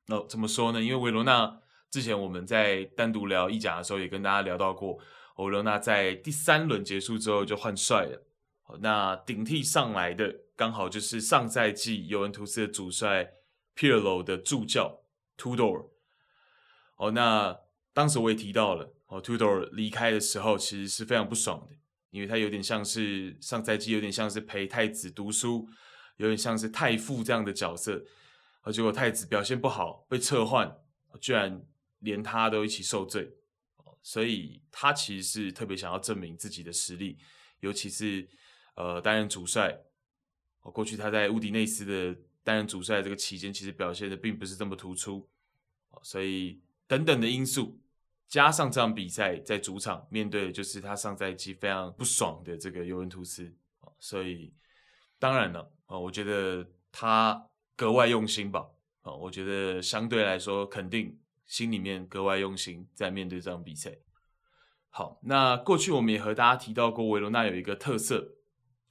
那、哦、怎么说呢？因为维罗纳之前我们在单独聊意甲的时候，也跟大家聊到过，维罗纳在第三轮结束之后就换帅了。那顶替上来的刚好就是上赛季尤文图斯的主帅 Pirlo 的助教 Tudor。哦，那当时我也提到了，哦，Tudor 离开的时候其实是非常不爽的。因为他有点像是上赛季，有点像是陪太子读书，有点像是太傅这样的角色，而结果太子表现不好，被撤换，居然连他都一起受罪，所以他其实是特别想要证明自己的实力，尤其是呃担任主帅。哦，过去他在乌迪内斯的担任主帅这个期间，其实表现的并不是这么突出。所以等等的因素，加上这场比赛在主场面对的就是他上赛季非常不爽的这个尤文图斯。所以当然了，啊，我觉得他格外用心吧。啊，我觉得相对来说，肯定心里面格外用心在面对这场比赛。好，那过去我们也和大家提到过，维罗纳有一个特色，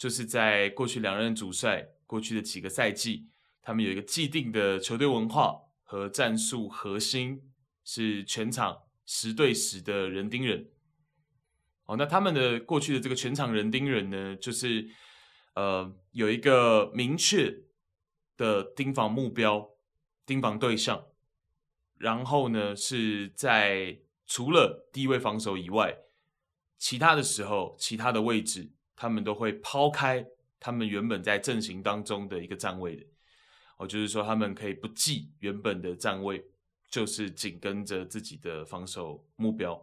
就是在过去两任主帅过去的几个赛季，他们有一个既定的球队文化和战术核心，是全场十对十的人盯人。哦，那他们的过去的这个全场人盯人呢，就是呃有一个明确的盯防目标。盯防对象，然后呢，是在除了低位防守以外，其他的时候，其他的位置，他们都会抛开他们原本在阵型当中的一个站位的。哦，就是说他们可以不记原本的站位，就是紧跟着自己的防守目标。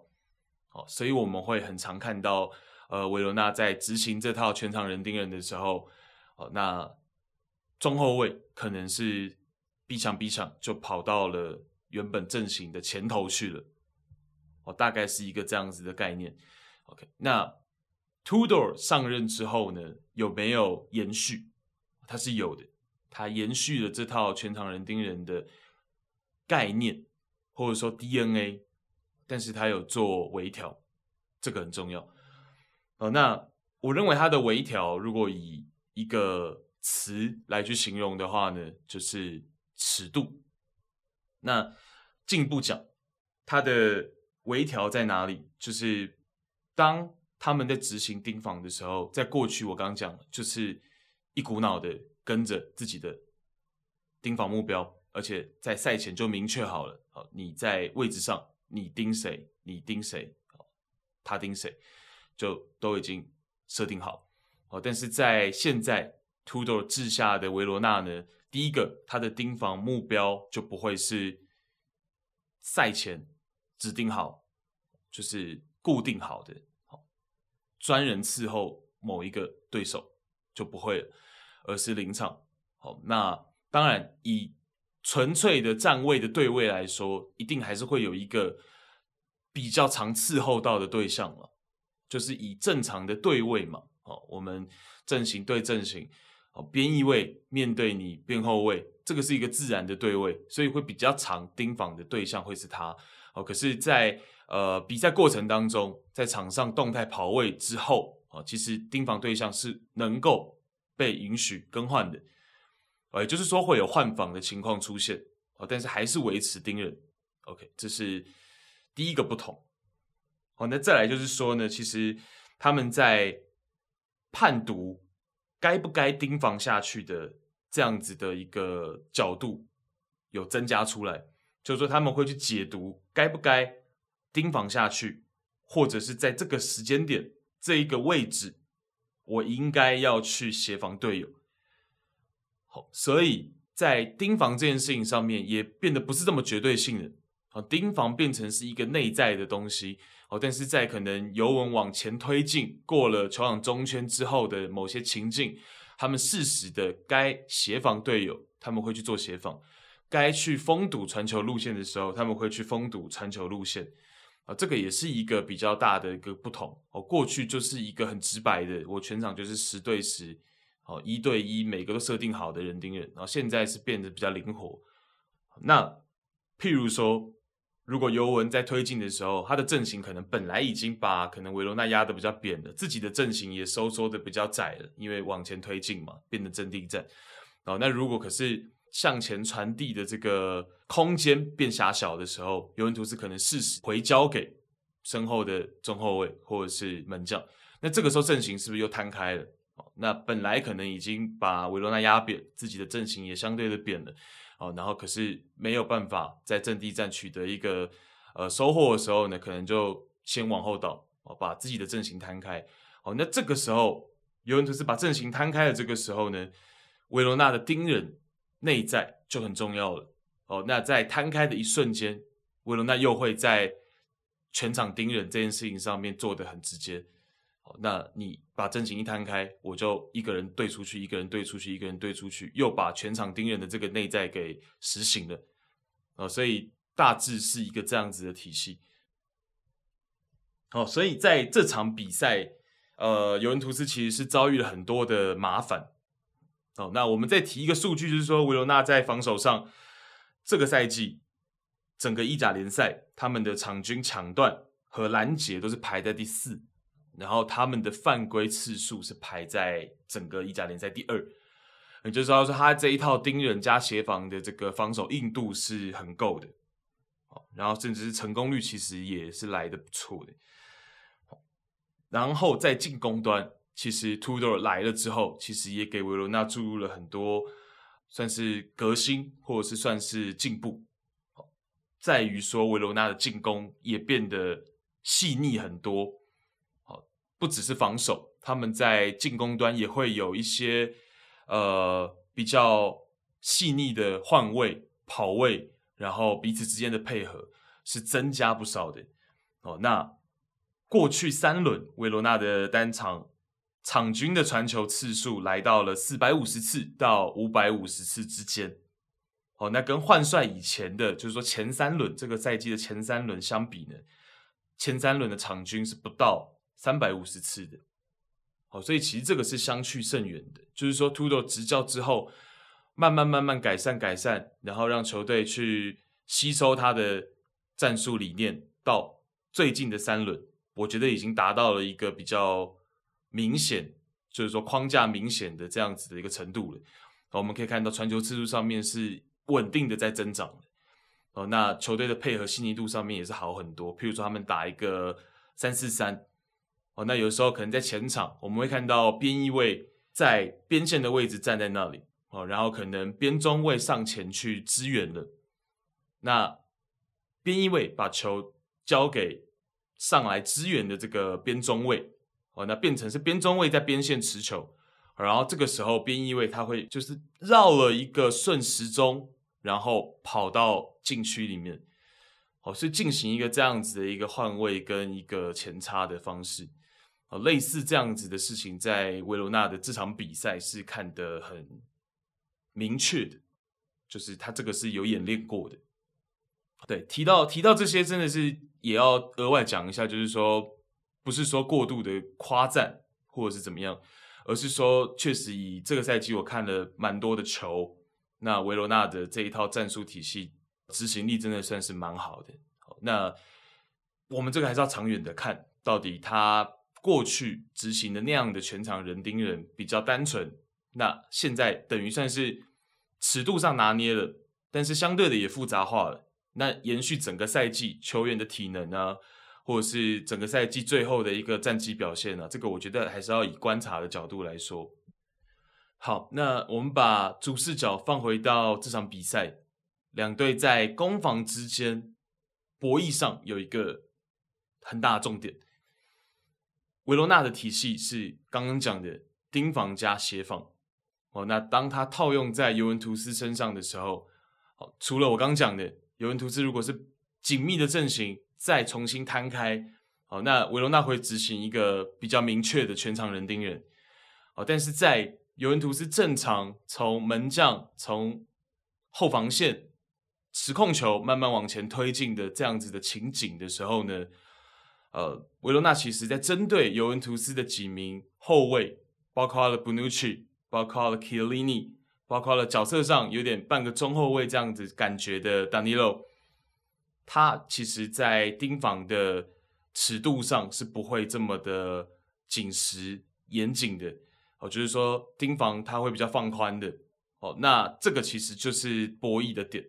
哦，所以我们会很常看到，呃，维罗纳在执行这套全场人盯人的时候，哦，那中后卫可能是。逼抢逼抢，就跑到了原本阵型的前头去了。哦，大概是一个这样子的概念。OK，那 Tudor 上任之后呢，有没有延续？他是有的，他延续了这套全场人盯人的概念，或者说 DNA，但是他有做微调，这个很重要。哦，那我认为他的微调，如果以一个词来去形容的话呢，就是。尺度，那进一步讲，它的微调在哪里？就是当他们在执行盯防的时候，在过去我刚刚讲，就是一股脑的跟着自己的盯防目标，而且在赛前就明确好了，好，你在位置上，你盯谁，你盯谁，他盯谁，就都已经设定好，好，但是在现在 Tudor 治下的维罗纳呢？第一个，他的盯防目标就不会是赛前指定好，就是固定好的，专人伺候某一个对手就不会了，而是临场。好，那当然以纯粹的站位的对位来说，一定还是会有一个比较常伺候到的对象了，就是以正常的对位嘛。好，我们阵型对阵型。哦，边翼位面对你边后卫，这个是一个自然的对位，所以会比较常盯防的对象会是他。哦，可是，在呃比赛过程当中，在场上动态跑位之后，啊，其实盯防对象是能够被允许更换的，也就是说会有换防的情况出现。哦，但是还是维持盯人。OK，这是第一个不同。好，那再来就是说呢，其实他们在判读。该不该盯防下去的这样子的一个角度有增加出来，就是说他们会去解读该不该盯防下去，或者是在这个时间点这一个位置，我应该要去协防队友。好，所以在盯防这件事情上面也变得不是这么绝对性的。好，盯防变成是一个内在的东西。哦，但是在可能尤文往前推进过了球场中圈之后的某些情境，他们适时的该协防队友，他们会去做协防；该去封堵传球路线的时候，他们会去封堵传球路线。啊，这个也是一个比较大的一个不同。哦，过去就是一个很直白的，我全场就是十对十，哦，一对一，每个都设定好的人盯人。然后现在是变得比较灵活。那譬如说。如果尤文在推进的时候，他的阵型可能本来已经把可能维罗纳压得比较扁了，自己的阵型也收缩的比较窄了，因为往前推进嘛，变得阵地战。哦，那如果可是向前传递的这个空间变狭小的时候，尤文图斯可能适时回交给身后的中后卫或者是门将，那这个时候阵型是不是又摊开了？哦，那本来可能已经把维罗纳压扁，自己的阵型也相对的扁了。哦，然后可是没有办法在阵地战取得一个呃收获的时候呢，可能就先往后倒，哦，把自己的阵型摊开。哦，那这个时候尤文图斯把阵型摊开的这个时候呢，维罗纳的盯人内在就很重要了。哦，那在摊开的一瞬间，维罗纳又会在全场盯人这件事情上面做得很直接。哦那你把阵型一摊开，我就一个人对出去，一个人对出去，一个人对出去，又把全场盯人的这个内在给实行了，哦，所以大致是一个这样子的体系。哦，所以在这场比赛，呃，尤文图斯其实是遭遇了很多的麻烦。哦，那我们再提一个数据，就是说维罗纳在防守上，这个赛季整个意甲联赛，他们的场均抢断和拦截都是排在第四，然后他们的犯规次数是排在整个意甲联赛第二。也就是说，他这一套盯人加协防的这个防守硬度是很够的。然后甚至是成功率其实也是来得不错的。然后在进攻端，其实 Tudor 来了之后，其实也给维罗纳注入了很多算是革新，或者是算是进步。在于说维罗纳的进攻也变得细腻很多。好，不只是防守，他们在进攻端也会有一些呃比较细腻的换位、跑位，然后彼此之间的配合是增加不少的。哦，那。过去三轮，维罗纳的单场场均的传球次数来到了四百五十次到五百五十次之间。哦，那跟换帅以前的，就是说前三轮这个赛季的前三轮相比呢，前三轮的场均是不到三百五十次的。哦，所以其实这个是相去甚远的。就是说图豆执教之后，慢慢慢慢改善改善，然后让球队去吸收他的战术理念，到最近的三轮。我觉得已经达到了一个比较明显，就是说框架明显的这样子的一个程度了。我们可以看到传球次数上面是稳定的在增长的。哦，那球队的配合细腻度上面也是好很多。譬如说他们打一个三四三，哦，那有时候可能在前场我们会看到边翼位在边线的位置站在那里，哦，然后可能边中卫上前去支援了。那边翼位把球交给。上来支援的这个边中卫，那变成是边中卫在边线持球，然后这个时候边翼卫他会就是绕了一个顺时钟，然后跑到禁区里面，哦，是进行一个这样子的一个换位跟一个前插的方式，哦，类似这样子的事情，在维罗纳的这场比赛是看得很明确的，就是他这个是有演练过的。对，提到提到这些，真的是也要额外讲一下，就是说，不是说过度的夸赞或者是怎么样，而是说，确实以这个赛季我看了蛮多的球，那维罗纳的这一套战术体系执行力真的算是蛮好的。那我们这个还是要长远的看，到底他过去执行的那样的全场人盯人比较单纯，那现在等于算是尺度上拿捏了，但是相对的也复杂化了。那延续整个赛季球员的体能啊，或者是整个赛季最后的一个战绩表现啊，这个我觉得还是要以观察的角度来说。好，那我们把主视角放回到这场比赛，两队在攻防之间博弈上有一个很大的重点。维罗纳的体系是刚刚讲的盯防加协防哦，那当他套用在尤文图斯身上的时候，好，除了我刚讲的。尤文图斯如果是紧密的阵型，再重新摊开，好，那维罗纳会执行一个比较明确的全场人盯人，好，但是在尤文图斯正常从门将从后防线持控球慢慢往前推进的这样子的情景的时候呢，呃，维罗纳其实在针对尤文图斯的几名后卫，包括了 Bonucci，包括了 Chiellini。包括了角色上有点半个中后卫这样子感觉的 Danilo，他其实在盯防的尺度上是不会这么的紧实严谨的哦，就是说盯防他会比较放宽的哦。那这个其实就是博弈的点，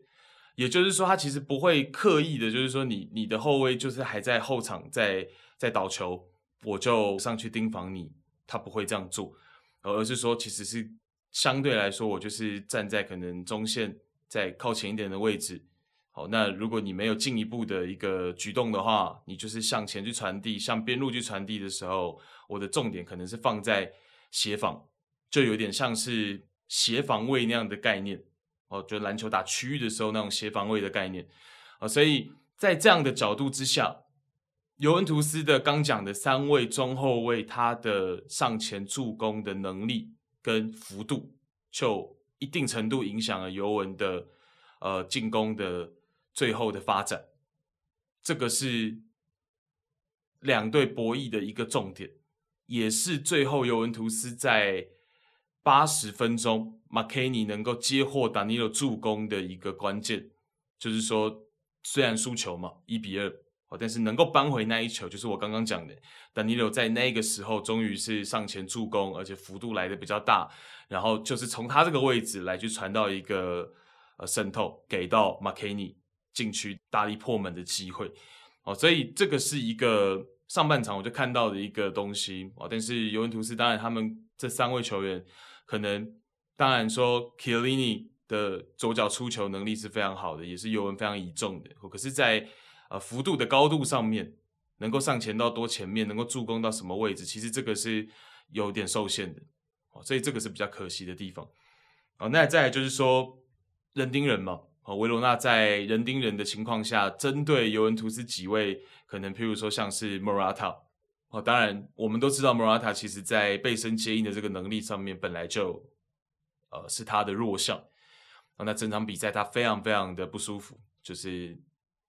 也就是说他其实不会刻意的，就是说你你的后卫就是还在后场在在倒球，我就上去盯防你，他不会这样做，而是说其实是。相对来说，我就是站在可能中线再靠前一点的位置。好，那如果你没有进一步的一个举动的话，你就是向前去传递，向边路去传递的时候，我的重点可能是放在协防，就有点像是协防位那样的概念。哦，就篮球打区域的时候那种协防位的概念。啊，所以在这样的角度之下，尤文图斯的刚讲的三位中后卫，他的上前助攻的能力跟幅度，就一定程度影响了尤文的呃进攻的最后的发展。这个是两队博弈的一个重点，也是最后尤文图斯在八十分钟，马凯尼能够接获达尼洛助攻的一个关键。就是说，虽然输球嘛，一比二。但是能够扳回那一球，就是我刚刚讲的，丹尼洛在那个时候终于是上前助攻，而且幅度来的比较大，然后就是从他这个位置来去传到一个呃渗透，给到马凯尼禁区大力破门的机会，哦，所以这个是一个上半场我就看到的一个东西哦。但是尤文图斯当然他们这三位球员可能当然说 Kellini 的左脚出球能力是非常好的，也是尤文非常倚重的，可是，在呃，幅度的高度上面，能够上前到多前面，能够助攻到什么位置，其实这个是有点受限的，哦，所以这个是比较可惜的地方。哦，那再来就是说人盯人嘛，维罗纳在人盯人的情况下，针对尤文图斯几位，可能譬如说像是莫拉塔，哦，当然我们都知道莫拉塔其实在背身接应的这个能力上面本来就，呃，是他的弱项，哦，那整场比赛他非常非常的不舒服，就是。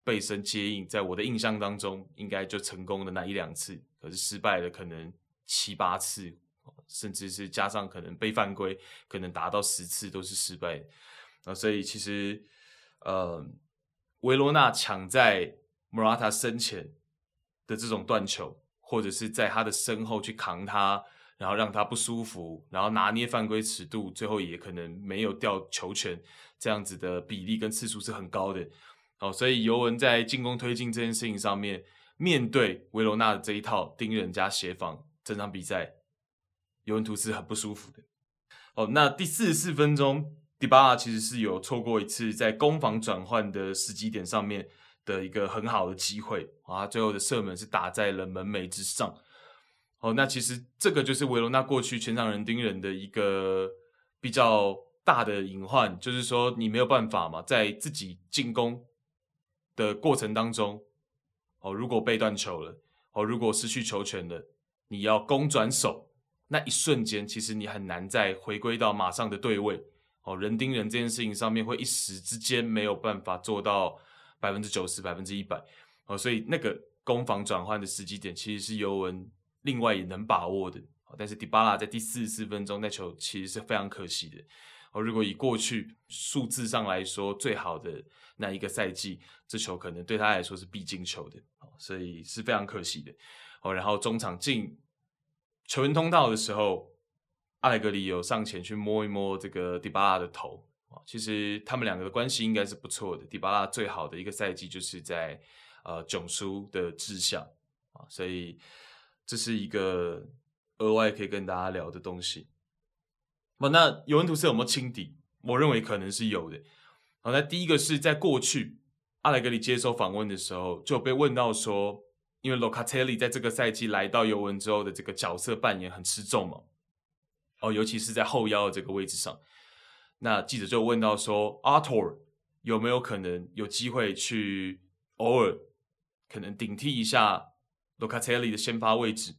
背身接应，在我的印象当中，应该就成功的那一两次，可是失败的可能七八次，甚至是加上可能被犯规，可能达到十次都是失败的。啊，所以其实，呃，维罗纳抢在莫拉塔身前的这种断球，或者是在他的身后去扛他，然后让他不舒服，然后拿捏犯规尺度，最后也可能没有掉球权，这样子的比例跟次数是很高的。哦，所以尤文在进攻推进这件事情上面，面对维罗纳的这一套盯人加协防，这场比赛尤文图斯很不舒服的。哦，那第四十四分钟，迪巴拉其实是有错过一次在攻防转换的时机点上面的一个很好的机会啊，最后的射门是打在了门楣之上。哦，那其实这个就是维罗纳过去全场人盯人的一个比较大的隐患，就是说你没有办法嘛，在自己进攻。的过程当中，哦，如果被断球了，哦，如果失去球权了，你要攻转守，那一瞬间，其实你很难再回归到马上的对位，哦，人盯人这件事情上面会一时之间没有办法做到百分之九十、百分之一百，哦，所以那个攻防转换的时机点其实是尤文另外也能把握的，但是迪巴拉在第四十四分钟那球其实是非常可惜的，哦，如果以过去数字上来说最好的。那一个赛季，这球可能对他来说是必进球的哦，所以是非常可惜的。哦，然后中场进球员通道的时候，阿莱格里有上前去摸一摸这个迪巴拉的头啊。其实他们两个的关系应该是不错的。迪巴拉最好的一个赛季就是在呃囧叔的治下啊，所以这是一个额外可以跟大家聊的东西。那尤文图斯有没有轻敌？我认为可能是有的。好，那第一个是在过去，阿莱格里接受访问的时候就被问到说，因为洛卡特利在这个赛季来到尤文之后的这个角色扮演很吃重嘛，哦，尤其是在后腰的这个位置上，那记者就问到说，阿托尔有没有可能有机会去偶尔可能顶替一下洛卡特利的先发位置？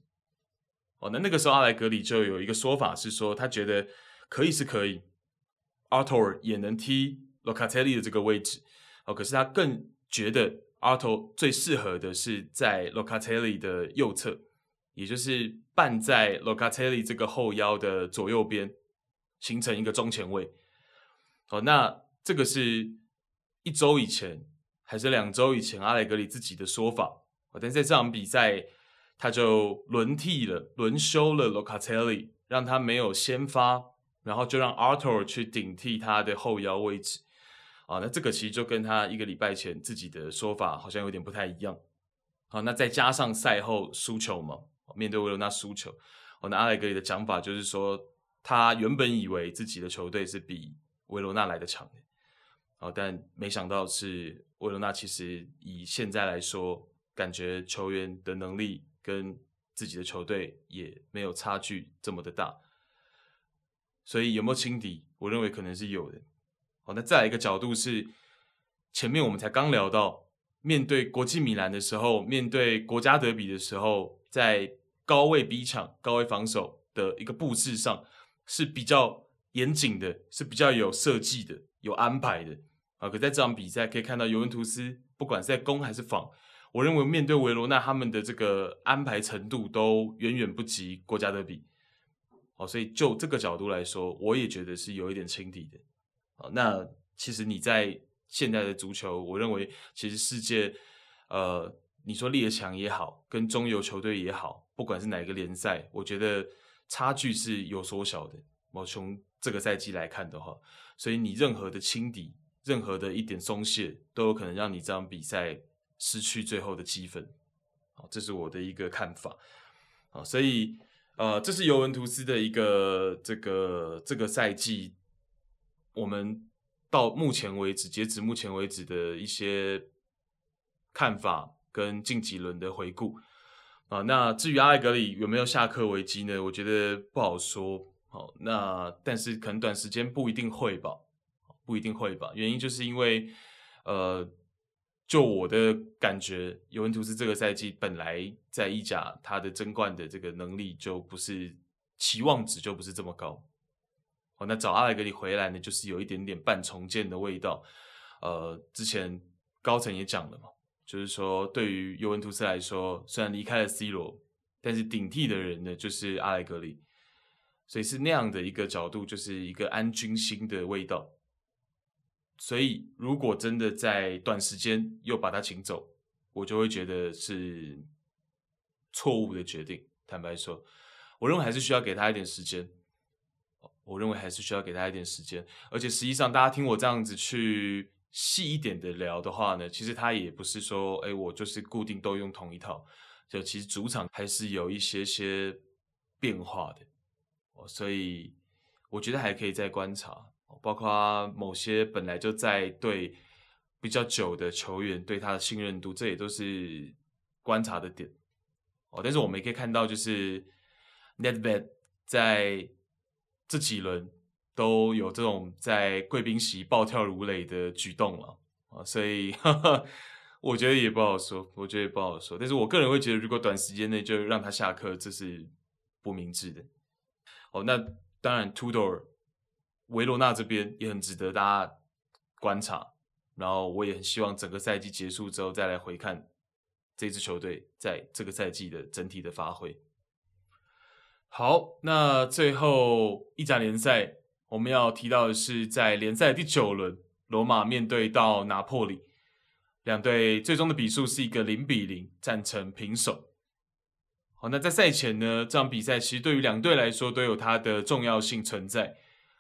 哦，那那个时候阿莱格里就有一个说法是说，他觉得可以是可以，阿托尔也能踢。洛卡特利的这个位置，哦，可是他更觉得阿托最适合的是在洛卡特利的右侧，也就是绊在洛卡特利这个后腰的左右边，形成一个中前卫。哦，那这个是一周以前还是两周以前阿莱格里自己的说法？哦，但在这场比赛他就轮替了，轮休了洛卡特利，让他没有先发，然后就让 Artur 去顶替他的后腰位置。啊，那这个其实就跟他一个礼拜前自己的说法好像有点不太一样。好，那再加上赛后输球嘛，面对维罗纳输球，哦，那阿莱格里的讲法就是说，他原本以为自己的球队是比维罗纳来的强的，哦，但没想到是维罗纳其实以现在来说，感觉球员的能力跟自己的球队也没有差距这么的大，所以有没有轻敌？我认为可能是有的。哦，那再来一个角度是，前面我们才刚聊到面对国际米兰的时候，面对国家德比的时候，在高位逼抢、高位防守的一个布置上是比较严谨的，是比较有设计的、有安排的啊。可在这场比赛可以看到，尤文图斯不管是在攻还是防，我认为面对维罗纳他们的这个安排程度都远远不及国家德比。哦，所以就这个角度来说，我也觉得是有一点轻敌的。哦，那其实你在现代的足球，我认为其实世界，呃，你说列强也好，跟中游球队也好，不管是哪个联赛，我觉得差距是有缩小的。我从这个赛季来看的话，所以你任何的轻敌，任何的一点松懈，都有可能让你这场比赛失去最后的积分。好，这是我的一个看法。好，所以。呃，这是尤文图斯的一个这个这个赛季，我们到目前为止，截止目前为止的一些看法跟近几轮的回顾啊。那至于阿莱格里有没有下课危机呢？我觉得不好说。好，那但是可能短时间不一定会吧，不一定会吧。原因就是因为呃。就我的感觉，尤文图斯这个赛季本来在意甲，他的争冠的这个能力就不是期望值就不是这么高。哦，那找阿莱格里回来呢，就是有一点点半重建的味道。呃，之前高层也讲了嘛，就是说对于尤文图斯来说，虽然离开了 C 罗，但是顶替的人呢就是阿莱格里，所以是那样的一个角度，就是一个安军心的味道。所以，如果真的在短时间又把他请走，我就会觉得是错误的决定。坦白说，我认为还是需要给他一点时间。我认为还是需要给他一点时间。而且，实际上，大家听我这样子去细一点的聊的话呢，其实他也不是说，哎，我就是固定都用同一套。就其实主场还是有一些些变化的。所以，我觉得还可以再观察。包括某些本来就在对比较久的球员对他的信任度，这也都是观察的点哦。但是我们也可以看到，就是 Nedbed 在这几轮都有这种在贵宾席暴跳如雷的举动了啊，所以呵 呵我觉得也不好说，我觉得也不好说。但是我个人会觉得，如果短时间内就让他下课，这是不明智的。哦，那当然 Tudor。维罗纳这边也很值得大家观察，然后我也很希望整个赛季结束之后再来回看这支球队在这个赛季的整体的发挥。好，那最后一甲联赛我们要提到的是，在联赛第九轮，罗马面对到拿破里，两队最终的比数是一个零比零战成平手。好，那在赛前呢，这场比赛其实对于两队来说都有它的重要性存在。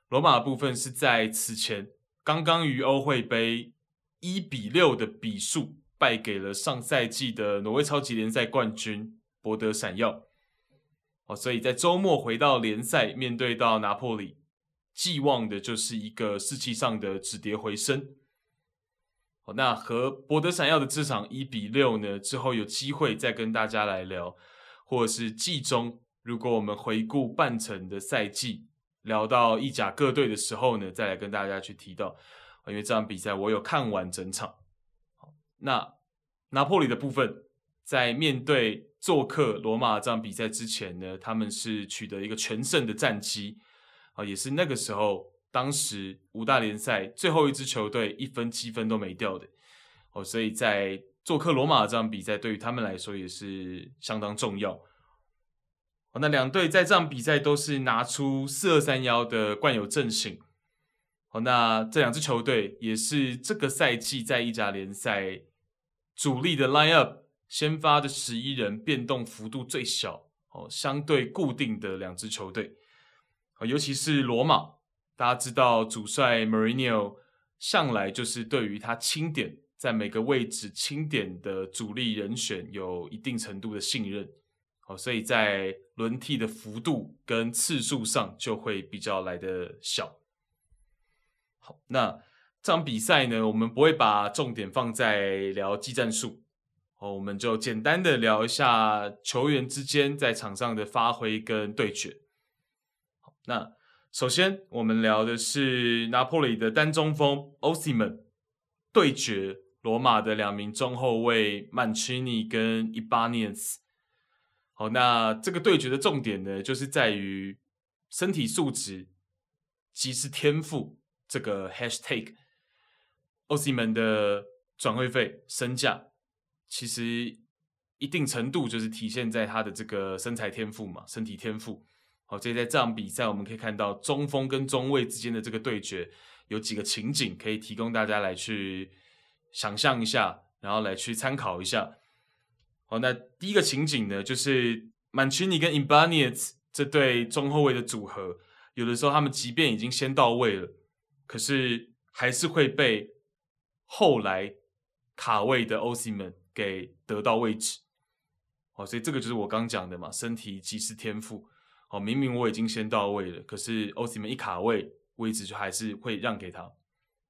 罗马部分是在此前刚刚于欧会杯一比六的比数败给了上赛季的挪威超级联赛冠军博德闪耀，哦，所以在周末回到联赛面对到拿破里，寄望的就是一个士气上的止跌回升。好，那和博德闪耀的这场一比六呢，之后有机会再跟大家来聊，或者是季中如果我们回顾半程的赛季。聊到意甲各队的时候呢，再来跟大家去提到，因为这场比赛我有看完整场。那拿破里的部分，在面对做客罗马这场比赛之前呢，他们是取得一个全胜的战绩啊，也是那个时候，当时五大联赛最后一支球队一分积分都没掉的哦，所以在做客罗马这场比赛对于他们来说也是相当重要。那两队在这场比赛都是拿出四二三幺的惯有阵型。好，那这两支球队也是这个赛季在意甲联赛主力的 line up，先发的十一人变动幅度最小，哦，相对固定的两支球队。尤其是罗马，大家知道主帅 Mourinho 向来就是对于他钦点在每个位置钦点的主力人选有一定程度的信任。好，所以在轮替的幅度跟次数上就会比较来得小。好，那这场比赛呢，我们不会把重点放在聊技战术，哦，我们就简单的聊一下球员之间在场上的发挥跟对决。那首先我们聊的是拿破里的单中锋 o s i m a n 对决罗马的两名中后卫曼奇尼跟伊巴涅斯。好，那这个对决的重点呢，就是在于身体素质即是天赋这个 hashtag。o s i m a n 的转会费身价，其实一定程度就是体现在他的这个身材天赋嘛，身体天赋。好，所以在这场比赛，我们可以看到中锋跟中卫之间的这个对决，有几个情景可以提供大家来去想象一下，然后来去参考一下。好，那第一个情景呢，就是曼奇尼跟伊巴涅兹这对中后卫的组合，有的时候他们即便已经先到位了，可是还是会被后来卡位的欧西门给得到位置。好，所以这个就是我刚讲的嘛，身体即是天赋。哦，明明我已经先到位了，可是奥西门一卡位，位置就还是会让给他，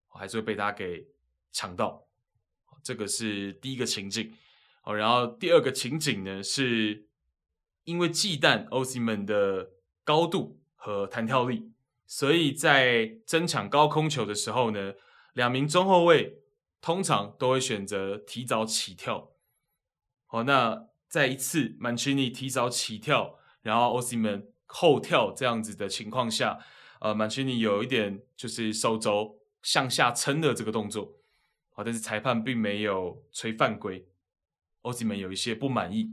还是会被他给抢到。这个是第一个情景。哦，然后第二个情景呢，是因为忌惮奥西门的高度和弹跳力，所以在争抢高空球的时候呢，两名中后卫通常都会选择提早起跳。好，那在一次曼奇尼提早起跳，然后奥西门。后跳这样子的情况下，呃，曼奇尼有一点就是手肘向下撑的这个动作，好，但是裁判并没有吹犯规，奥西门有一些不满意，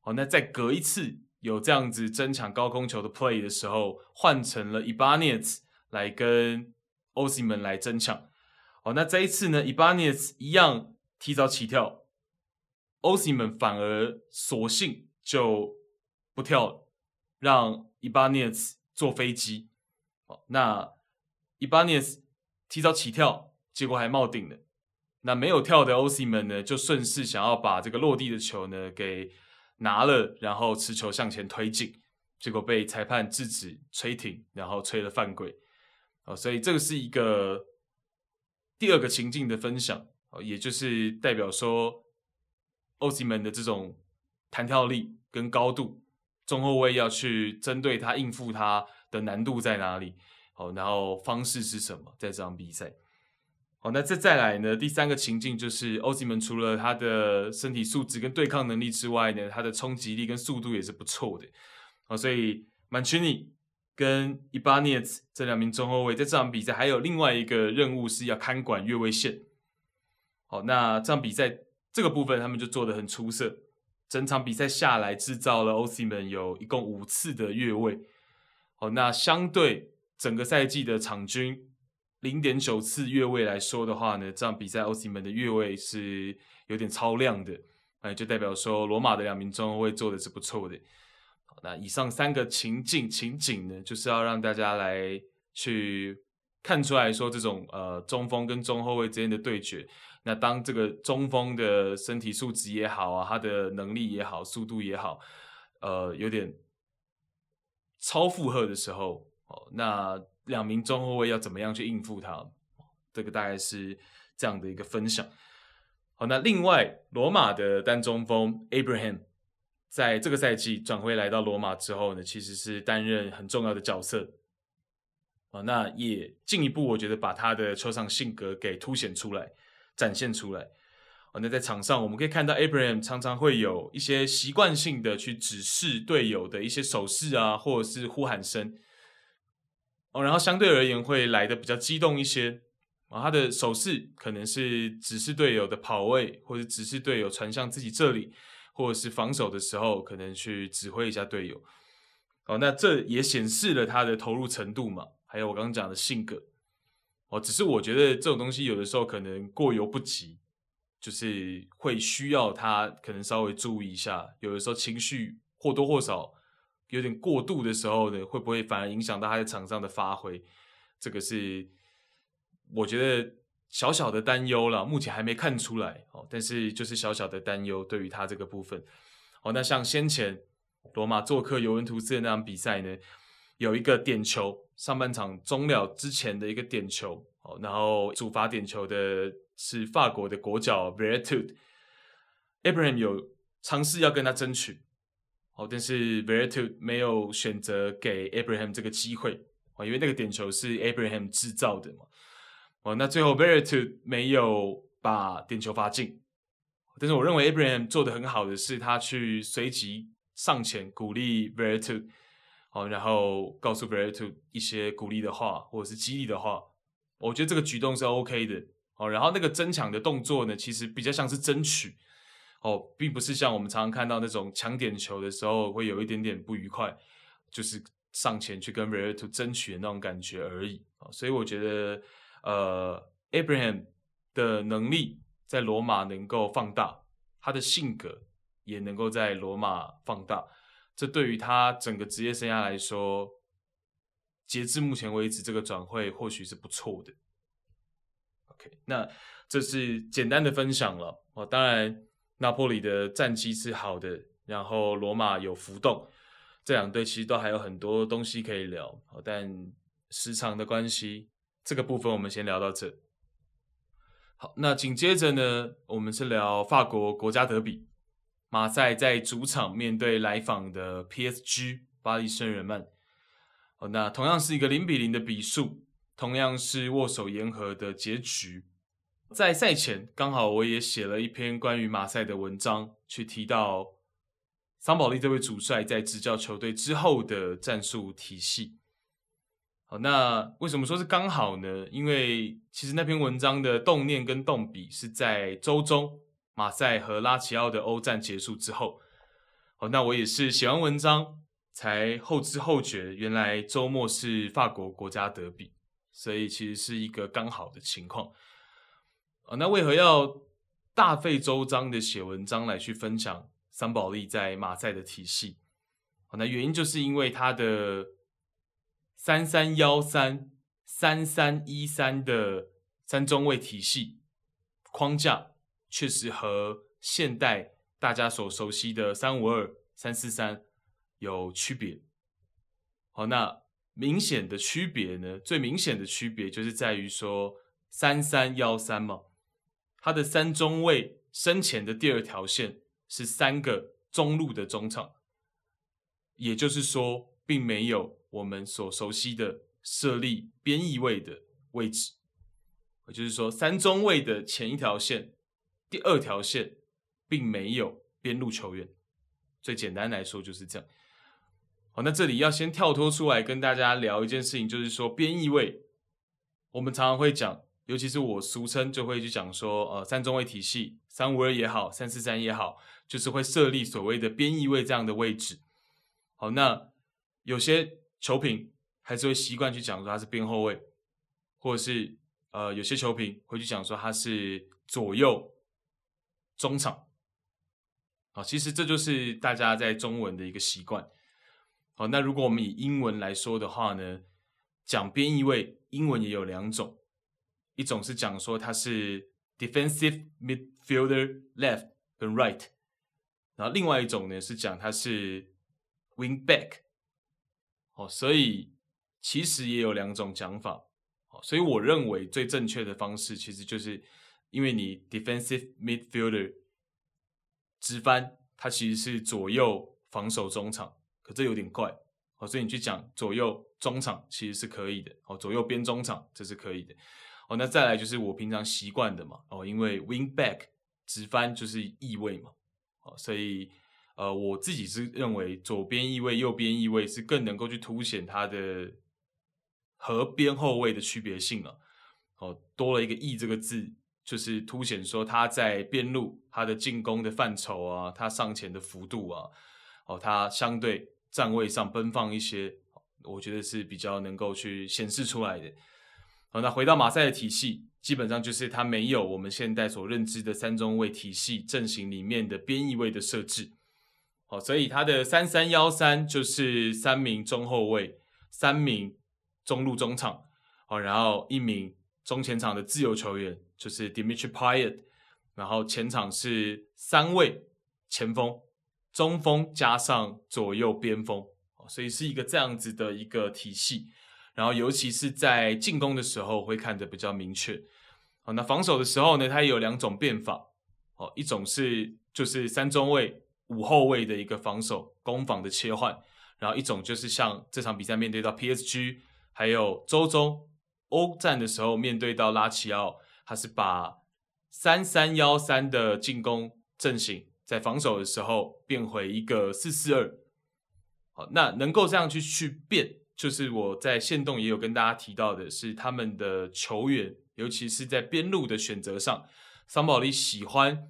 好，那再隔一次有这样子争抢高空球的 play 的时候，换成了伊巴涅兹来跟奥西门来争抢，好，那这一次呢，伊巴涅兹一样提早起跳，奥西门反而索性就不跳了。让伊巴涅斯坐飞机，哦，那伊巴涅斯提早起跳，结果还冒顶了。那没有跳的欧西门呢，就顺势想要把这个落地的球呢给拿了，然后持球向前推进，结果被裁判制止吹停，然后吹了犯规。哦，所以这个是一个第二个情境的分享，哦也就是代表说欧西门的这种弹跳力跟高度。中后卫要去针对他应付他的难度在哪里？好，然后方式是什么？在这场比赛，好，那这再来呢？第三个情境就是欧西门除了他的身体素质跟对抗能力之外呢，他的冲击力跟速度也是不错的。好，所以曼奇尼跟伊巴涅兹这两名中后卫在这场比赛还有另外一个任务是要看管越位线。好，那这场比赛这个部分他们就做得很出色。整场比赛下来，制造了奥西门有一共五次的越位。好，那相对整个赛季的场均零点九次越位来说的话呢，这场比赛奥西门的越位是有点超量的，哎，就代表说罗马的两名中后卫做的是不错的。好，那以上三个情境情景呢，就是要让大家来去看出来说，这种呃中锋跟中后卫之间的对决。那当这个中锋的身体素质也好啊，他的能力也好，速度也好，呃，有点超负荷的时候，哦，那两名中后卫要怎么样去应付他？这个大概是这样的一个分享。好，那另外罗马的单中锋 Abraham 在这个赛季转会来到罗马之后呢，其实是担任很重要的角色。啊，那也进一步我觉得把他的球场性格给凸显出来。展现出来，哦，那在场上我们可以看到，Abraham 常常会有一些习惯性的去指示队友的一些手势啊，或者是呼喊声，哦，然后相对而言会来的比较激动一些，啊，他的手势可能是指示队友的跑位，或者指示队友传向自己这里，或者是防守的时候可能去指挥一下队友，哦，那这也显示了他的投入程度嘛，还有我刚刚讲的性格。哦，只是我觉得这种东西有的时候可能过犹不及，就是会需要他可能稍微注意一下。有的时候情绪或多或少有点过度的时候呢，会不会反而影响到他在场上的发挥？这个是我觉得小小的担忧了，目前还没看出来。哦，但是就是小小的担忧对于他这个部分。哦，那像先前罗马做客尤文图斯的那场比赛呢，有一个点球。上半场终了之前的一个点球，哦，然后主罚点球的是法国的国脚 Veretout，Abraham 有尝试要跟他争取，哦，但是 Veretout 没有选择给 Abraham 这个机会，哦，因为那个点球是 Abraham 制造的嘛，哦，那最后 Veretout 没有把点球罚进。但是我认为 Abraham 做得很好的是，他去随即上前鼓励 Veretout，好，然后告诉 Veretout 一些鼓励的话或者是激励的话。我觉得这个举动是 OK 的，好，然后那个争抢的动作呢，其实比较像是争取，哦，并不是像我们常常看到那种抢点球的时候会有一点点不愉快，就是上前去跟 Veretout 争取的那种感觉而已。所以我觉得，呃，Abraham 的能力在罗马能够放大，他的性格也能够在罗马放大，这对于他整个职业生涯来说。截至目前为止，这个转会或许是不错的。OK，那这是简单的分享了哦。当然，拿坡里的战绩是好的，然后罗马有浮动，这两队其实都还有很多东西可以聊。但时长的关系，这个部分我们先聊到这。好，那紧接着呢，我们是聊法国国家德比，马赛在主场面对来访的 PSG 巴黎圣日耳曼。那同样是一个零比零的比数，同样是握手言和的结局。在赛前，刚好我也写了一篇关于马赛的文章，去提到桑保利这位主帅在执教球队之后的战术体系。好，那为什么说是刚好呢？因为其实那篇文章的动念跟动笔是在周中马赛和拉齐奥的欧战结束之后。好，那我也是写完文章。才后知后觉，原来周末是法国国家德比，所以其实是一个刚好的情况。啊，那为何要大费周章的写文章来去分享桑保利在马赛的体系？哦，那原因就是因为他的三三幺三三三一三的三中卫体系框架，确实和现代大家所熟悉的三五二三四三。有区别，好，那明显的区别呢？最明显的区别就是在于说三三幺三嘛，它的三中卫身前的第二条线是三个中路的中场，也就是说，并没有我们所熟悉的设立边翼位的位置，也就是说，三中卫的前一条线、第二条线并没有边路球员。最简单来说就是这样。好，那这里要先跳脱出来跟大家聊一件事情，就是说边翼位，我们常常会讲，尤其是我俗称就会去讲说，呃，三中卫体系，三五二也好，三四三也好，就是会设立所谓的边翼位这样的位置。好，那有些球评还是会习惯去讲说他是边后卫，或者是呃，有些球评会去讲说他是左右中场。好，其实这就是大家在中文的一个习惯。好，那如果我们以英文来说的话呢，讲边翼位，英文也有两种，一种是讲说它是 defensive midfielder left 跟 right，然后另外一种呢是讲它是 wing back。哦，所以其实也有两种讲法。哦，所以我认为最正确的方式其实就是因为你 defensive midfielder 直翻，它其实是左右防守中场。可这有点怪，哦，所以你去讲左右中场其实是可以的，哦，左右边中场这是可以的，哦，那再来就是我平常习惯的嘛，哦，因为 wing back 直翻就是翼位嘛，哦，所以呃我自己是认为左边翼位、右边翼位是更能够去凸显它的和边后卫的区别性了，哦，多了一个翼这个字，就是凸显说他在边路他的进攻的范畴啊，他上前的幅度啊，哦，他相对。站位上奔放一些，我觉得是比较能够去显示出来的。好，那回到马赛的体系，基本上就是他没有我们现在所认知的三中卫体系阵型里面的边翼位的设置。好，所以他的三三幺三就是三名中后卫，三名中路中场，好，然后一名中前场的自由球员，就是 Dimitri Payet，然后前场是三位前锋。中锋加上左右边锋，所以是一个这样子的一个体系。然后，尤其是在进攻的时候，会看得比较明确。好，那防守的时候呢，它有两种变法。哦，一种是就是三中卫五后卫的一个防守攻防的切换，然后一种就是像这场比赛面对到 PSG，还有周中欧战的时候面对到拉齐奥，他是把三三幺三的进攻阵型，在防守的时候变回一个四四二。好，那能够这样去去变，就是我在限动也有跟大家提到的，是他们的球员，尤其是在边路的选择上，桑保利喜欢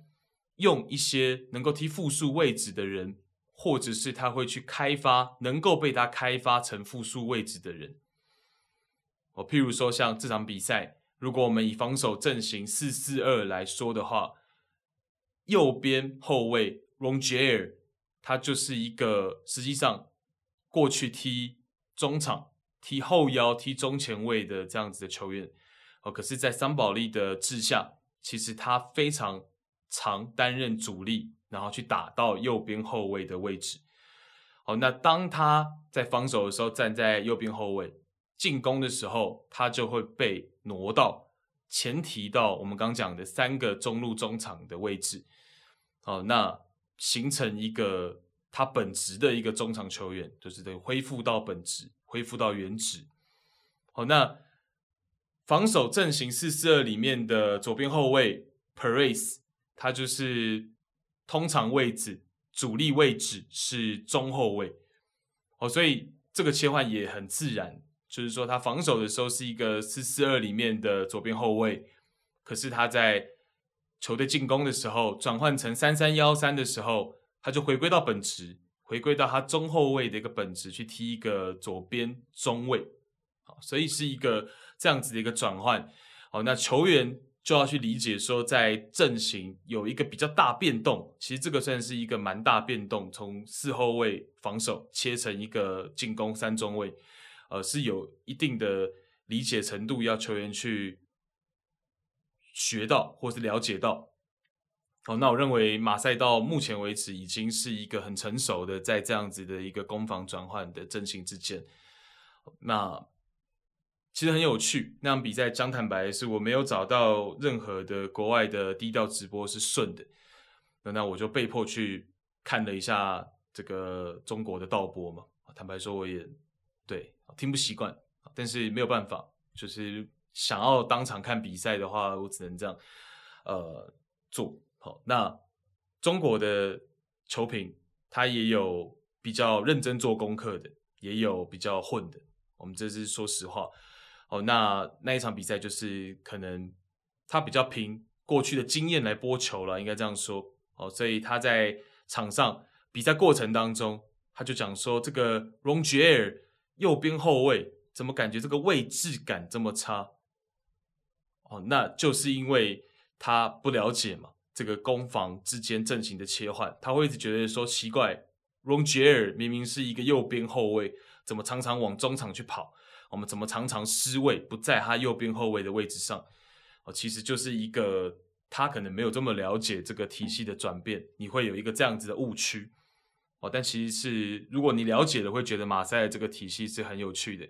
用一些能够踢复数位置的人，或者是他会去开发能够被他开发成复数位置的人。哦，譬如说像这场比赛，如果我们以防守阵型四四二来说的话，右边后卫 Rongier 他就是一个实际上。过去踢中场、踢后腰、踢中前卫的这样子的球员，哦，可是，在桑保利的治下，其实他非常常担任主力，然后去打到右边后卫的位置。哦，那当他在防守的时候站在右边后卫，进攻的时候，他就会被挪到前提到我们刚讲的三个中路中场的位置。哦，那形成一个。他本职的一个中场球员，就是得恢复到本职，恢复到原职。好，那防守阵型四四二里面的左边后卫 Peres，他就是通常位置主力位置是中后卫。哦，所以这个切换也很自然，就是说他防守的时候是一个四四二里面的左边后卫，可是他在球队进攻的时候转换成三三幺三的时候。他就回归到本职，回归到他中后卫的一个本职去踢一个左边中卫，好，所以是一个这样子的一个转换。好，那球员就要去理解说，在阵型有一个比较大变动，其实这个算是一个蛮大变动，从四后卫防守切成一个进攻三中卫，呃，是有一定的理解程度，要球员去学到或是了解到。好，那我认为马赛到目前为止已经是一个很成熟的，在这样子的一个攻防转换的阵型之间，那其实很有趣。那场比赛，讲坦白是我没有找到任何的国外的低调直播是顺的，那那我就被迫去看了一下这个中国的盗播嘛。坦白说，我也听不习惯，但是没有办法，就是想要当场看比赛的话，我只能这样呃做。好，那中国的球评他也有比较认真做功课的，也有比较混的。我们这是说实话。哦，那那一场比赛就是可能他比较凭过去的经验来播球了，应该这样说。哦，所以他在场上比赛过程当中，他就讲说这个 Rongier 右边后卫怎么感觉这个位置感这么差？哦，那就是因为他不了解嘛。这个攻防之间阵型的切换，他会一直觉得说奇怪 r o n g e r 明明是一个右边后卫，怎么常常往中场去跑？我们怎么常常失位，不在他右边后卫的位置上？哦，其实就是一个他可能没有这么了解这个体系的转变，你会有一个这样子的误区。哦，但其实是如果你了解了，会觉得马赛这个体系是很有趣的。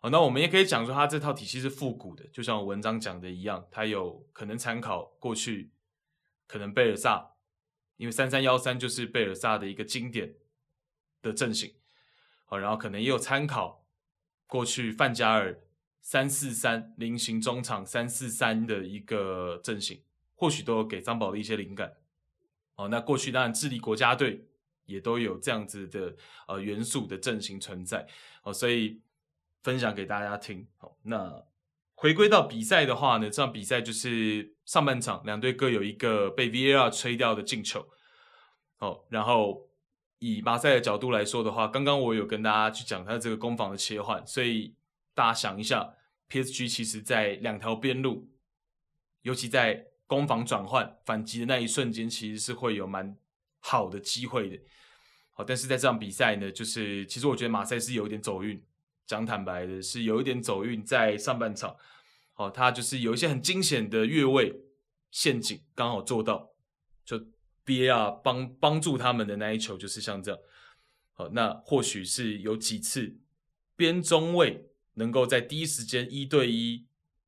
哦，那我们也可以讲说，他这套体系是复古的，就像我文章讲的一样，他有可能参考过去。可能贝尔萨，因为三三幺三就是贝尔萨的一个经典的阵型，好，然后可能也有参考过去范加尔三四三菱形中场三四三的一个阵型，或许都有给张宝的一些灵感。哦，那过去当然智利国家队也都有这样子的呃元素的阵型存在，哦，所以分享给大家听。好，那。回归到比赛的话呢，这场比赛就是上半场两队各有一个被 VAR 吹掉的进球。哦，然后以马赛的角度来说的话，刚刚我有跟大家去讲他这个攻防的切换，所以大家想一下，PSG 其实在两条边路，尤其在攻防转换反击的那一瞬间，其实是会有蛮好的机会的。好，但是在这场比赛呢，就是其实我觉得马赛是有一点走运。讲坦白的，是有一点走运，在上半场，哦，他就是有一些很惊险的越位陷阱，刚好做到，就 VAR 帮帮助他们的那一球，就是像这样，好，那或许是有几次边中卫能够在第一时间一对一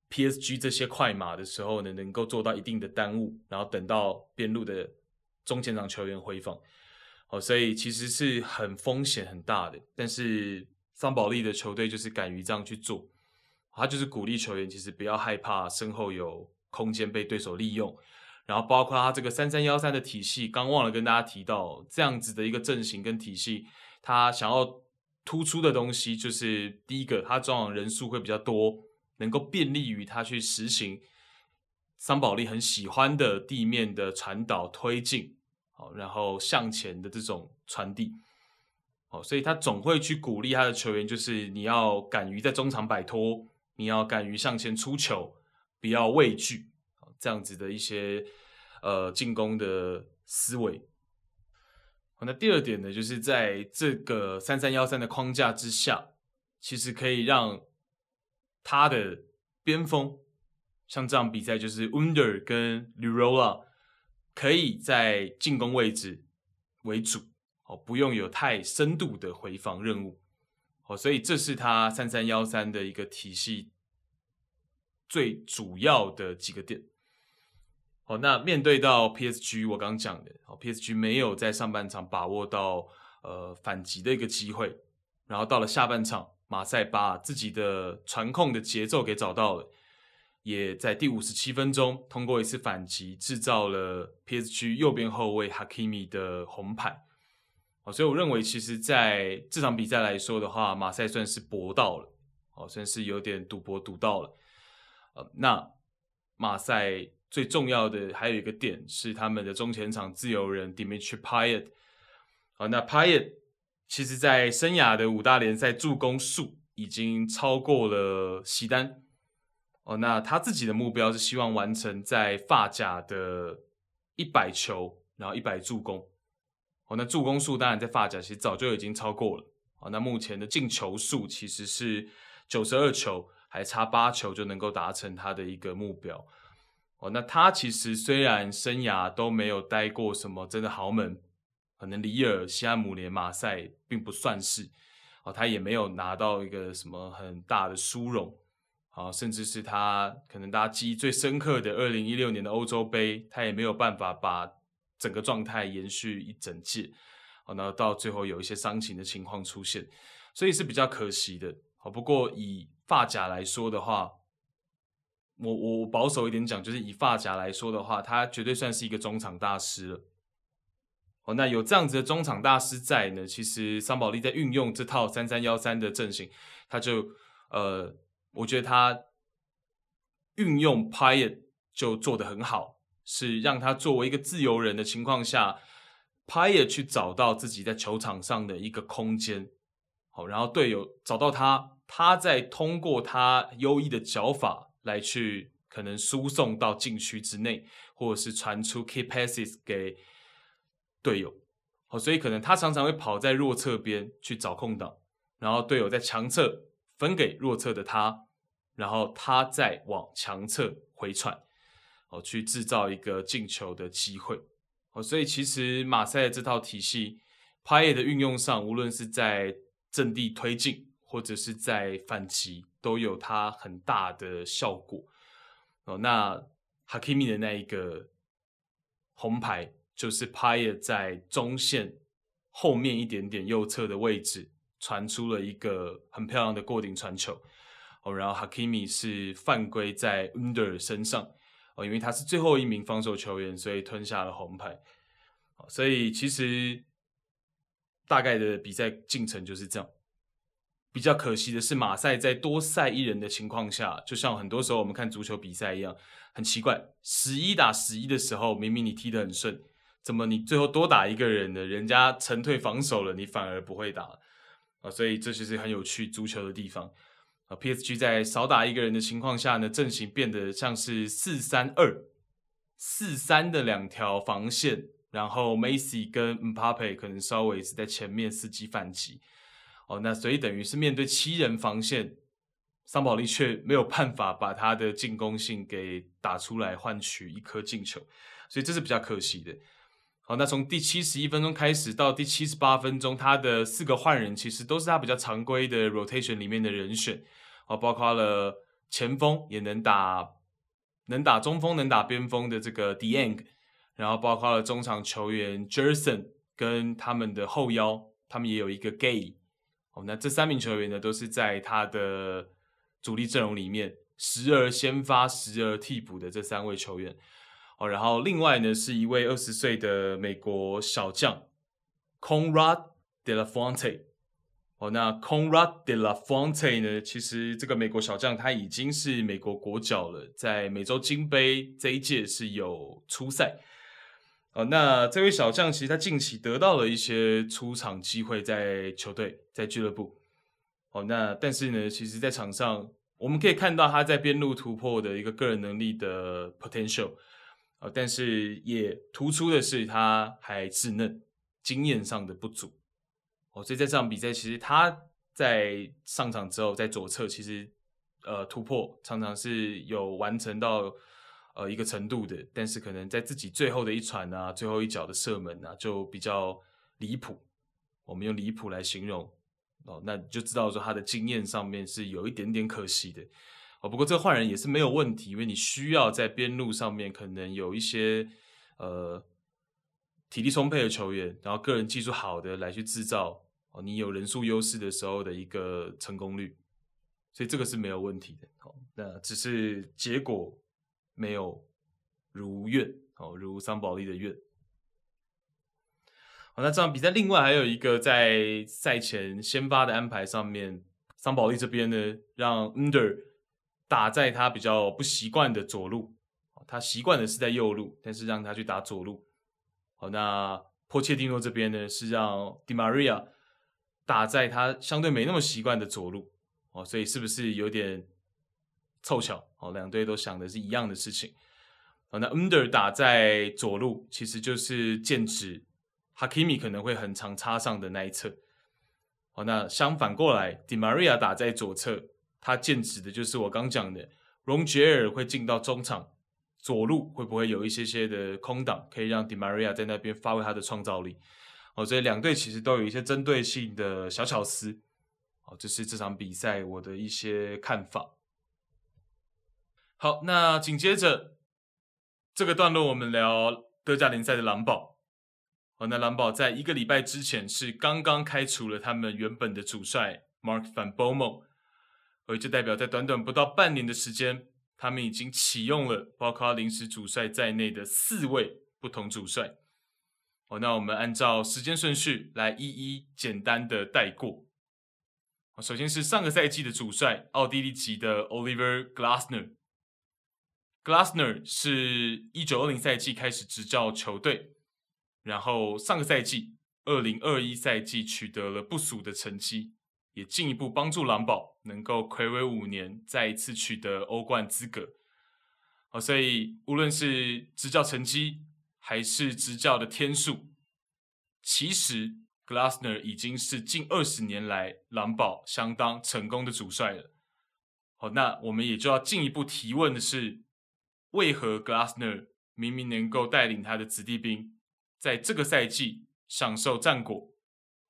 PSG 这些快马的时候呢，能够做到一定的耽误，然后等到边路的中前场球员回防，哦，所以其实是很风险很大的，但是。桑保利的球队就是敢于这样去做，他就是鼓励球员，其实不要害怕身后有空间被对手利用，然后包括他这个三三幺三的体系，刚忘了跟大家提到，这样子的一个阵型跟体系，他想要突出的东西就是第一个，他装网人数会比较多，能够便利于他去实行桑保利很喜欢的地面的传导推进，好，然后向前的这种传递，好，所以他总会去鼓励他的球员，就是你要敢于在中场摆脱，你要敢于向前出球，不要畏惧。这样子的一些呃进攻的思维。好，那第二点呢，就是在这个三三幺三的框架之下，其实可以让他的边锋，像这场比赛就是 Under 跟 Lurola 可以在进攻位置为主，哦，不用有太深度的回防任务。哦，所以这是他三三幺三的一个体系最主要的几个点。好，那面对到 PSG，我刚讲的，哦，PSG 没有在上半场把握到呃反击的一个机会，然后到了下半场，马赛把自己的传控的节奏给找到了，也在第五十七分钟通过一次反击，制造了 PSG 右边后卫 Hakimi 的红牌。哦，所以我认为，其实在这场比赛来说的话，马赛算是搏到了，哦，算是有点赌博赌到了。呃，那马赛。最重要的还有一个点是他们的中前场自由人 Dimitri Payet。好，那 Payet 其实在生涯的五大联赛助攻数已经超过了席丹。哦，那他自己的目标是希望完成在法甲的一百球，然后一百助攻。哦，那助攻数当然在法甲其实早就已经超过了。哦，那目前的进球数其实是九十二球，还差八球就能够达成他的一个目标。哦，那他其实虽然生涯都没有待过什么真的豪门，可能里尔、西汉姆联、马赛并不算是，哦，他也没有拿到一个什么很大的殊荣，啊，甚至是他可能大家记忆最深刻的二零一六年的欧洲杯，他也没有办法把整个状态延续一整届，哦，然后到最后有一些伤情的情况出现，所以是比较可惜的。好，不过以发夹来说的话。我我保守一点讲，就是以发夹来说的话，他绝对算是一个中场大师了。哦，那有这样子的中场大师在呢，其实桑保利在运用这套三三幺三的阵型，他就呃，我觉得他运用 Payet 就做得很好，是让他作为一个自由人的情况下，Payet 去找到自己在球场上的一个空间，好，然后队友找到他，他再通过他优异的脚法。来去可能输送到禁区之内，或者是传出 key passes 给队友，好，所以可能他常常会跑在弱侧边去找空档，然后队友在强侧分给弱侧的他，然后他再往强侧回传，哦，去制造一个进球的机会，哦，所以其实马赛的这套体系帕耶的运用上，无论是在阵地推进，或者是在反击。都有它很大的效果哦。那 Hakimi 的那一个红牌，就是帕耶在中线后面一点点右侧的位置传出了一个很漂亮的过顶传球哦。然后 Hakimi 是犯规在 Under 身上哦，因为他是最后一名防守球员，所以吞下了红牌。哦所以其实大概的比赛进程就是这样。比较可惜的是，马赛在多赛一人的情况下，就像很多时候我们看足球比赛一样，很奇怪，十一打十一的时候，明明你踢得很顺，怎么你最后多打一个人呢？人家沉退防守了，你反而不会打啊？所以这就是很有趣足球的地方啊。PSG 在少打一个人的情况下呢，阵型变得像是四三二四三的两条防线，然后梅西跟姆巴佩可能稍微是在前面伺机反击。哦，那所以等于是面对七人防线，桑保利却没有办法把他的进攻性给打出来，换取一颗进球，所以这是比较可惜的。好，那从第七十一分钟开始到第七十八分钟，他的四个换人其实都是他比较常规的 rotation 里面的人选，哦，包括了前锋也能打，能打中锋，能打边锋的这个 Dieng，然后包括了中场球员 Jerson 跟他们的后腰，他们也有一个 Gay。哦，那这三名球员呢，都是在他的主力阵容里面时而先发、时而替补的这三位球员。哦，然后另外呢是一位二十岁的美国小将 Conrad De La Fuente。哦，那 Conrad De La Fuente 呢，其实这个美国小将他已经是美国国脚了，在美洲金杯这一届是有出赛。哦，那这位小将其实他近期得到了一些出场机会，在球队、在俱乐部。哦，那但是呢，其实，在场上我们可以看到他在边路突破的一个个人能力的 potential。哦，但是也突出的是他还稚嫩，经验上的不足。哦，所以在这场比赛，其实他在上场之后，在左侧其实呃突破常常是有完成到。呃，一个程度的，但是可能在自己最后的一传啊，最后一脚的射门啊，就比较离谱。我们用离谱来形容哦，那你就知道说他的经验上面是有一点点可惜的不过这个换人也是没有问题，因为你需要在边路上面可能有一些呃体力充沛的球员，然后个人技术好的来去制造哦，你有人数优势的时候的一个成功率，所以这个是没有问题的。哦，那只是结果。没有如愿哦，如桑保利的愿。好，那这场比赛另外还有一个在赛前先发的安排上面，桑保利这边呢，让 Under 打在他比较不习惯的左路，他习惯的是在右路，但是让他去打左路。好，那波切蒂诺这边呢，是让 Di Maria 打在他相对没那么习惯的左路。哦，所以是不是有点？凑巧哦，两队都想的是一样的事情。那 Under 打在左路，其实就是剑指 Hakimi 可能会很常插上的那一侧。哦，那相反过来，Di Maria 打在左侧，他剑指的就是我刚讲的 Rongier 会进到中场，左路会不会有一些些的空档，可以让 Di Maria 在那边发挥他的创造力？哦，所以两队其实都有一些针对性的小巧思。哦，这是这场比赛我的一些看法。好，那紧接着这个段落，我们聊德甲联赛的狼堡。好，那狼堡在一个礼拜之前是刚刚开除了他们原本的主帅 Mark Van Bommel，而这代表在短短不到半年的时间，他们已经启用了包括临时主帅在内的四位不同主帅。好，那我们按照时间顺序来一一简单的带过。首先是上个赛季的主帅，奥地利籍的 Oliver Glasner。Glasner 是一九二零赛季开始执教球队，然后上个赛季二零二一赛季取得了不俗的成绩，也进一步帮助狼堡能够睽违五年再一次取得欧冠资格。好，所以无论是执教成绩还是执教的天数，其实 Glasner 已经是近二十年来狼堡相当成功的主帅了。好，那我们也就要进一步提问的是。为何 Glasner 明明能够带领他的子弟兵在这个赛季享受战果，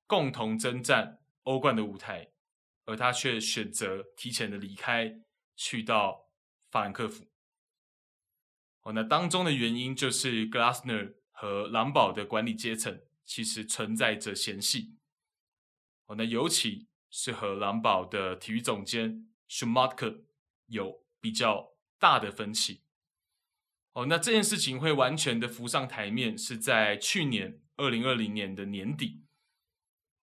共同征战欧冠的舞台，而他却选择提前的离开，去到法兰克福？哦，那当中的原因就是 Glasner 和狼堡的管理阶层其实存在着嫌隙。哦，那尤其是和狼堡的体育总监 Schumacher 有比较大的分歧。哦，那这件事情会完全的浮上台面，是在去年二零二零年的年底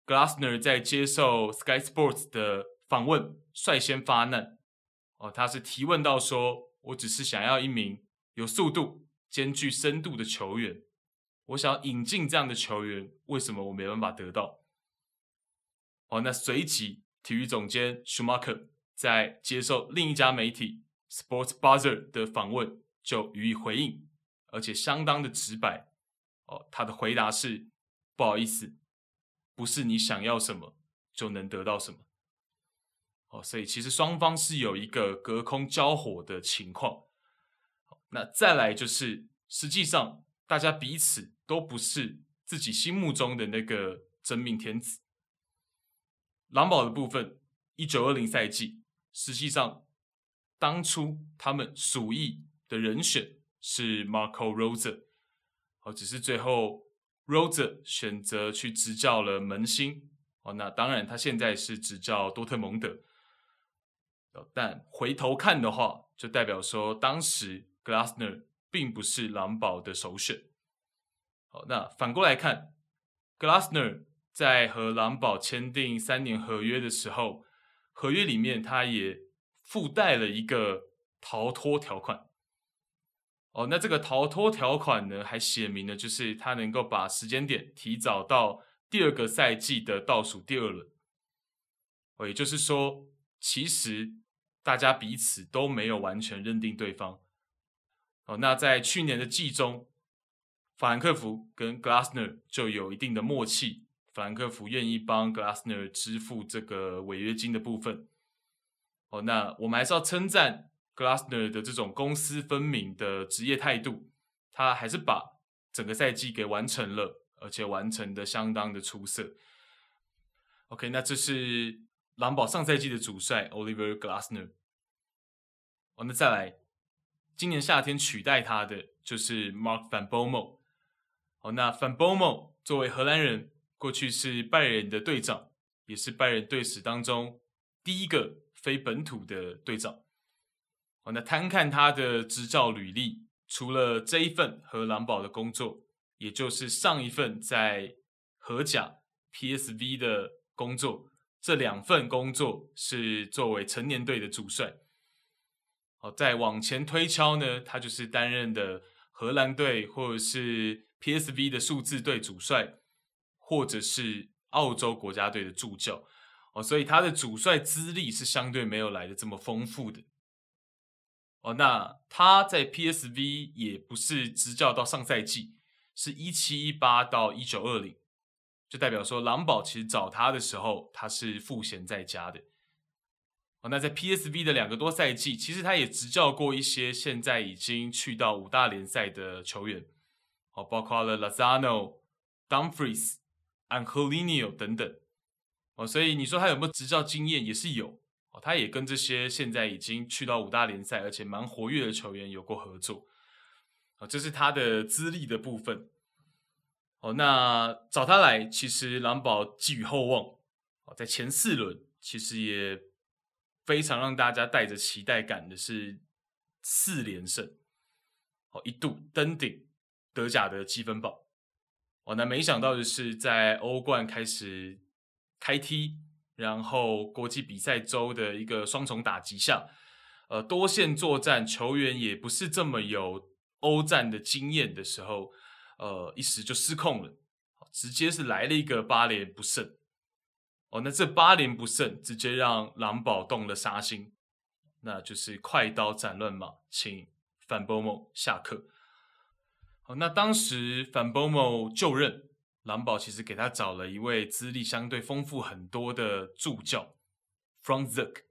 ，Glasner 在接受 Sky Sports 的访问，率先发难。哦，他是提问到说：“我只是想要一名有速度、兼具深度的球员，我想要引进这样的球员，为什么我没办法得到？”哦，那随即体育总监 Schumacher 在接受另一家媒体 Sports Buzzer 的访问。就予以回应，而且相当的直白。哦，他的回答是：不好意思，不是你想要什么就能得到什么。哦，所以其实双方是有一个隔空交火的情况。那再来就是，实际上大家彼此都不是自己心目中的那个真命天子。狼堡的部分，一九二零赛季，实际上当初他们鼠疫。的人选是 Marco Rosa，哦，只是最后 Rose 选择去执教了门兴，哦，那当然他现在是执教多特蒙德，但回头看的话，就代表说当时 Glassner 并不是狼堡的首选。好，那反过来看，Glassner 在和狼堡签订三年合约的时候，合约里面他也附带了一个逃脱条款。哦，那这个逃脱条款呢，还写明了就是他能够把时间点提早到第二个赛季的倒数第二轮。哦，也就是说，其实大家彼此都没有完全认定对方。哦，那在去年的季中，法兰克福跟 Glasner 就有一定的默契，法兰克福愿意帮 Glasner 支付这个违约金的部分。哦，那我们还是要称赞 Glasner 的这种公私分明的职业态度，他还是把整个赛季给完成了，而且完成的相当的出色。OK，那这是。狼堡上赛季的主帅 Oliver Glasner，哦，那再来，今年夏天取代他的就是 Mark Van Bommel。哦，那 Van Bommel 作为荷兰人，过去是拜仁的队长，也是拜仁队史当中第一个非本土的队长。哦，那摊看他的执教履历，除了这一份和狼堡的工作，也就是上一份在荷甲 PSV 的工作。这两份工作是作为成年队的主帅。好，再往前推敲呢，他就是担任的荷兰队或者是 PSV 的数字队主帅，或者是澳洲国家队的助教。哦，所以他的主帅资历是相对没有来的这么丰富的。哦，那他在 PSV 也不是执教到上赛季，是一七一八到一九二零。就代表说，狼堡其实找他的时候，他是赋闲在家的。哦，那在 PSV 的两个多赛季，其实他也执教过一些现在已经去到五大联赛的球员，哦，包括了 Lazano、Dumfries、Angelino 等等。哦，所以你说他有没有执教经验，也是有。哦，他也跟这些现在已经去到五大联赛而且蛮活跃的球员有过合作。哦，这是他的资历的部分。哦，那找他来，其实狼堡寄予厚望。哦，在前四轮，其实也非常让大家带着期待感的是四连胜。哦，一度登顶德甲的积分榜。哦，那没想到的是，在欧冠开始开踢，然后国际比赛周的一个双重打击下，呃，多线作战，球员也不是这么有欧战的经验的时候。呃，一时就失控了，直接是来了一个八连不胜。哦，那这八连不胜，直接让狼堡动了杀心，那就是快刀斩乱麻，请 Van Bommel 下课。好，那当时 Van Bommel 就任，蓝宝其实给他找了一位资历相对丰富很多的助教，Franzek。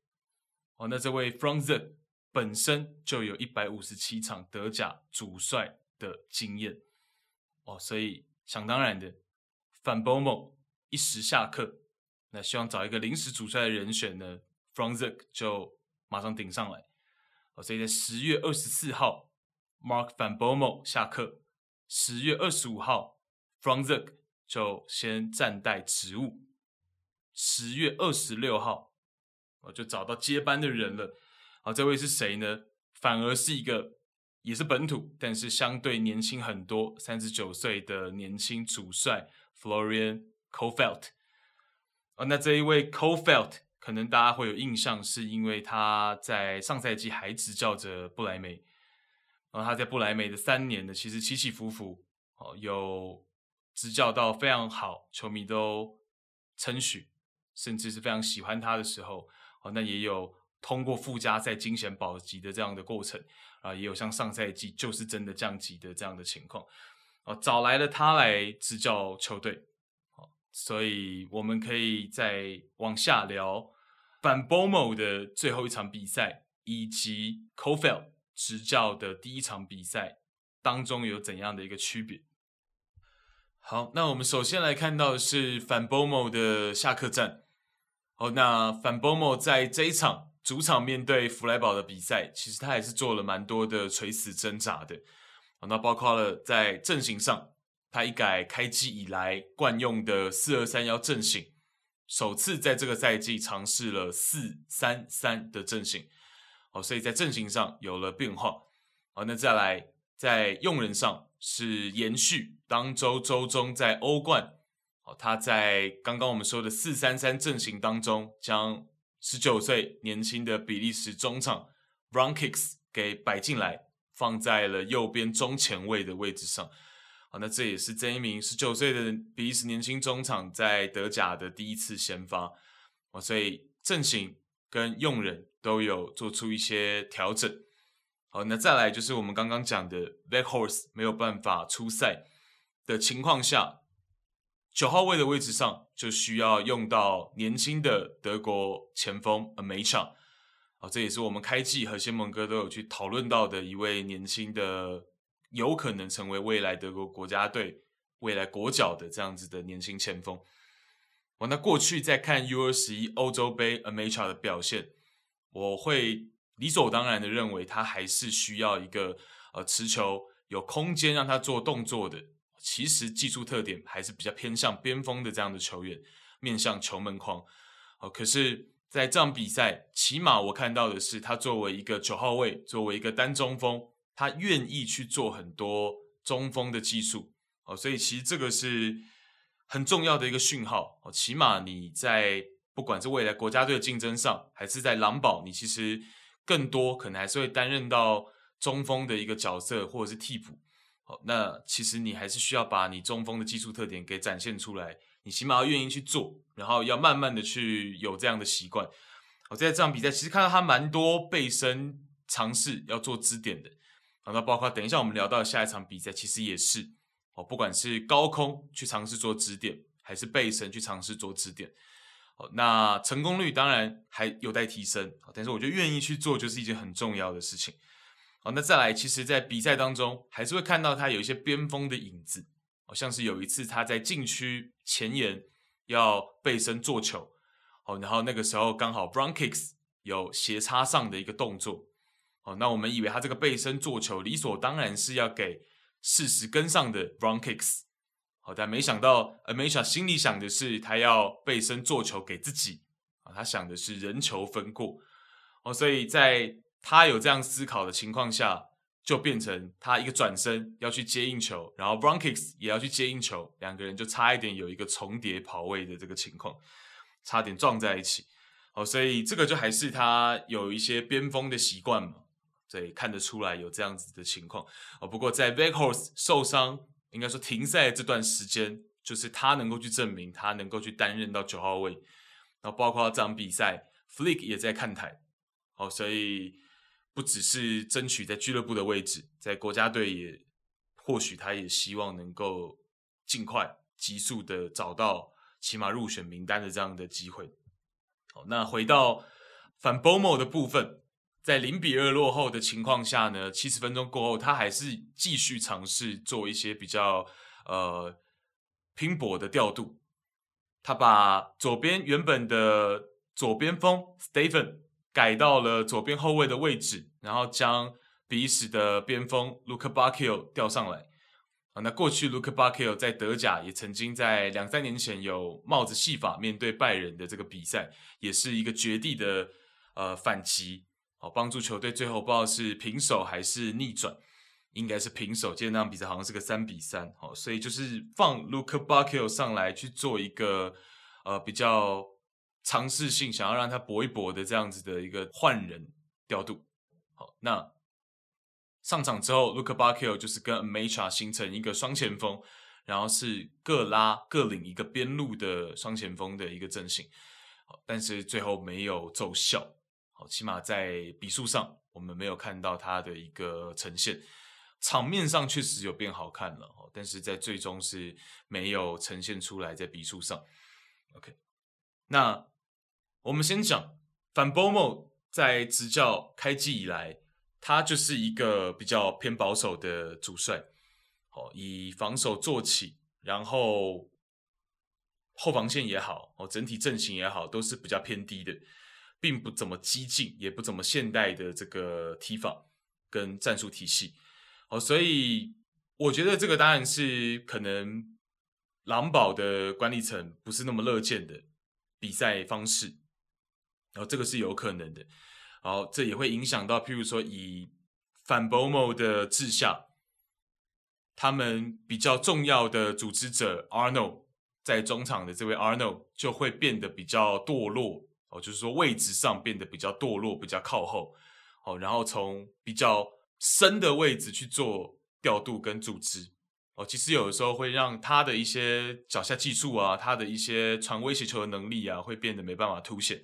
哦，那这位 Franzek 本身就有一百五十七场德甲主帅的经验。哦，所以想当然的，Van Bommel 一时下课，那希望找一个临时主帅的人选呢，Franzek 就马上顶上来。哦，所以在十月二十四号，Mark Van Bommel 下课，十月二十五号，Franzek 就先暂代职务，十月二十六号，我就找到接班的人了。好，这位是谁呢？反而是一个。也是本土，但是相对年轻很多，三十九岁的年轻主帅 Florian Kohfeldt。哦，那这一位 Kohfeldt 可能大家会有印象，是因为他在上赛季还执教着不莱梅，然后他在不莱梅的三年呢，其实起起伏伏，哦，有执教到非常好，球迷都称许，甚至是非常喜欢他的时候，哦，那也有通过附加赛惊险保级的这样的过程。啊，也有像上赛季就是真的降级的这样的情况，哦，找来了他来执教球队，所以我们可以再往下聊反 Bomo 的最后一场比赛，以及 Kohfeldt 执教的第一场比赛当中有怎样的一个区别。好，那我们首先来看到的是反 BOMO 的下课战。好，那反 BOMO 在这一场。主场面对弗莱堡的比赛，其实他也是做了蛮多的垂死挣扎的。那包括了在阵型上，他一改开机以来惯用的四二三幺阵型，首次在这个赛季尝试了四三三的阵型。哦，所以在阵型上有了变化。好，那再来在用人上是延续当周周中在欧冠，哦，他在刚刚我们说的四三三阵型当中，将十九岁年轻的比利时中场 Vranckx 给摆进来，放在了右边中前卫的位置上。好，那这也是这一名十九岁的比利时年轻中场在德甲的第一次先发。哦，所以阵型跟用人都有做出一些调整。好，那再来就是我们刚刚讲的 Weghorst 没有办法出赛的情况下，九号位的位置上就需要用到年轻的德国前锋 Nmecha。好，这也是我们开季和先蒙哥都有去讨论到的一位年轻的，有可能成为未来德国国家队未来国脚的这样子的年轻前锋。哦，那过去在看 U 二十一欧洲杯 Amacha 的表现，我会。理所当然的认为，他还是需要一个呃持球有空间让他做动作的。其实技术特点还是比较偏向边锋的这样的球员，面向球门框。哦，可是在这场比赛，起码我看到的是，他作为一个九号位，作为一个单中锋，他愿意去做很多中锋的技术。哦，所以其实这个是很重要的一个讯号。哦，起码你在不管是未来国家队的竞争上，还是在狼堡，你其实。更多可能还是会担任到中锋的一个角色，或者是替补。好，那其实你还是需要把你中锋的技术特点给展现出来。你起码要愿意去做，然后要慢慢的去有这样的习惯。我在这场比赛其实看到他蛮多背身尝试要做支点的。好，那包括等一下我们聊到下一场比赛，其实也是哦，不管是高空去尝试做支点，还是背身去尝试做支点。那成功率当然还有待提升，但是我觉得愿意去做就是一件很重要的事情。好，那再来，其实，在比赛当中还是会看到他有一些边锋的影子，好像是有一次他在禁区前沿要背身做球，好，然后那个时候刚好 Vranckx 有斜插上的一个动作，好，那我们以为他这个背身做球理所当然是要给适时跟上的 Vranckx。好，但没想到，Nmecha 心里想的是他要背身做球给自己啊，他想的是人球分过哦，所以在他有这样思考的情况下，就变成他一个转身要去接应球，然后 BRONCKS 也要去接应球，两个人就差一点有一个重叠跑位的这个情况，差点撞在一起哦，所以这个就还是他有一些边锋的习惯嘛，所以看得出来有这样子的情况哦。不过在 Weghorst 受伤。应该说停赛这段时间，就是他能够去证明，他能够去担任到九号位，然后包括这场比赛，Flick 也在看台，好，所以不只是争取在俱乐部的位置，在国家队也或许他也希望能够尽快、急速的找到起码入选名单的这样的机会。好，那回到反 Bomo 的部分。在零比二落后的情况下呢，七十分钟过后，他还是继续尝试做一些比较呃拼搏的调度。他把左边原本的左边锋 Stephen 改到了左边后卫的位置，然后将比利时的边锋 Luke b a c i o 调上来。啊，那过去 Luke b a c i o 在德甲也曾经在两三年前有帽子戏法面对拜仁的这个比赛，也是一个绝地的呃反击。好，帮助球队最后不知道是平手还是逆转，应该是平手。记得那场比赛好像是个三比三，好，所以就是放 Luke b a c k i o 上来去做一个呃比较尝试性，想要让他搏一搏的这样子的一个换人调度。好，那上场之后，Luke b a c k i o 就是跟 Nmecha 形成一个双前锋，然后是各拉各领一个边路的双前锋的一个阵型。但是最后没有奏效。起码在比数上，我们没有看到他的一个呈现。场面上确实有变好看了，但是在最终是没有呈现出来在比数上。OK，那我们先讲反 BOMO 在执教开季以来，他就是一个比较偏保守的主帅，哦，以防守做起，然后后防线也好，哦，整体阵型也好，都是比较偏低的。并不怎么激进，也不怎么现代的这个踢法跟战术体系，哦，所以我觉得这个当然是可能狼堡的管理层不是那么乐见的比赛方式，然后这个是有可能的，然后这也会影响到，譬如说以反 BOMO 的志向，他们比较重要的组织者 Arno 在中场的这位 Arno 就会变得比较堕落哦，就是说位置上变得比较堕落，比较靠后哦，然后从比较深的位置去做调度跟组织哦，其实有的时候会让他的一些脚下技术啊，他的一些传威胁球的能力啊，会变得没办法凸显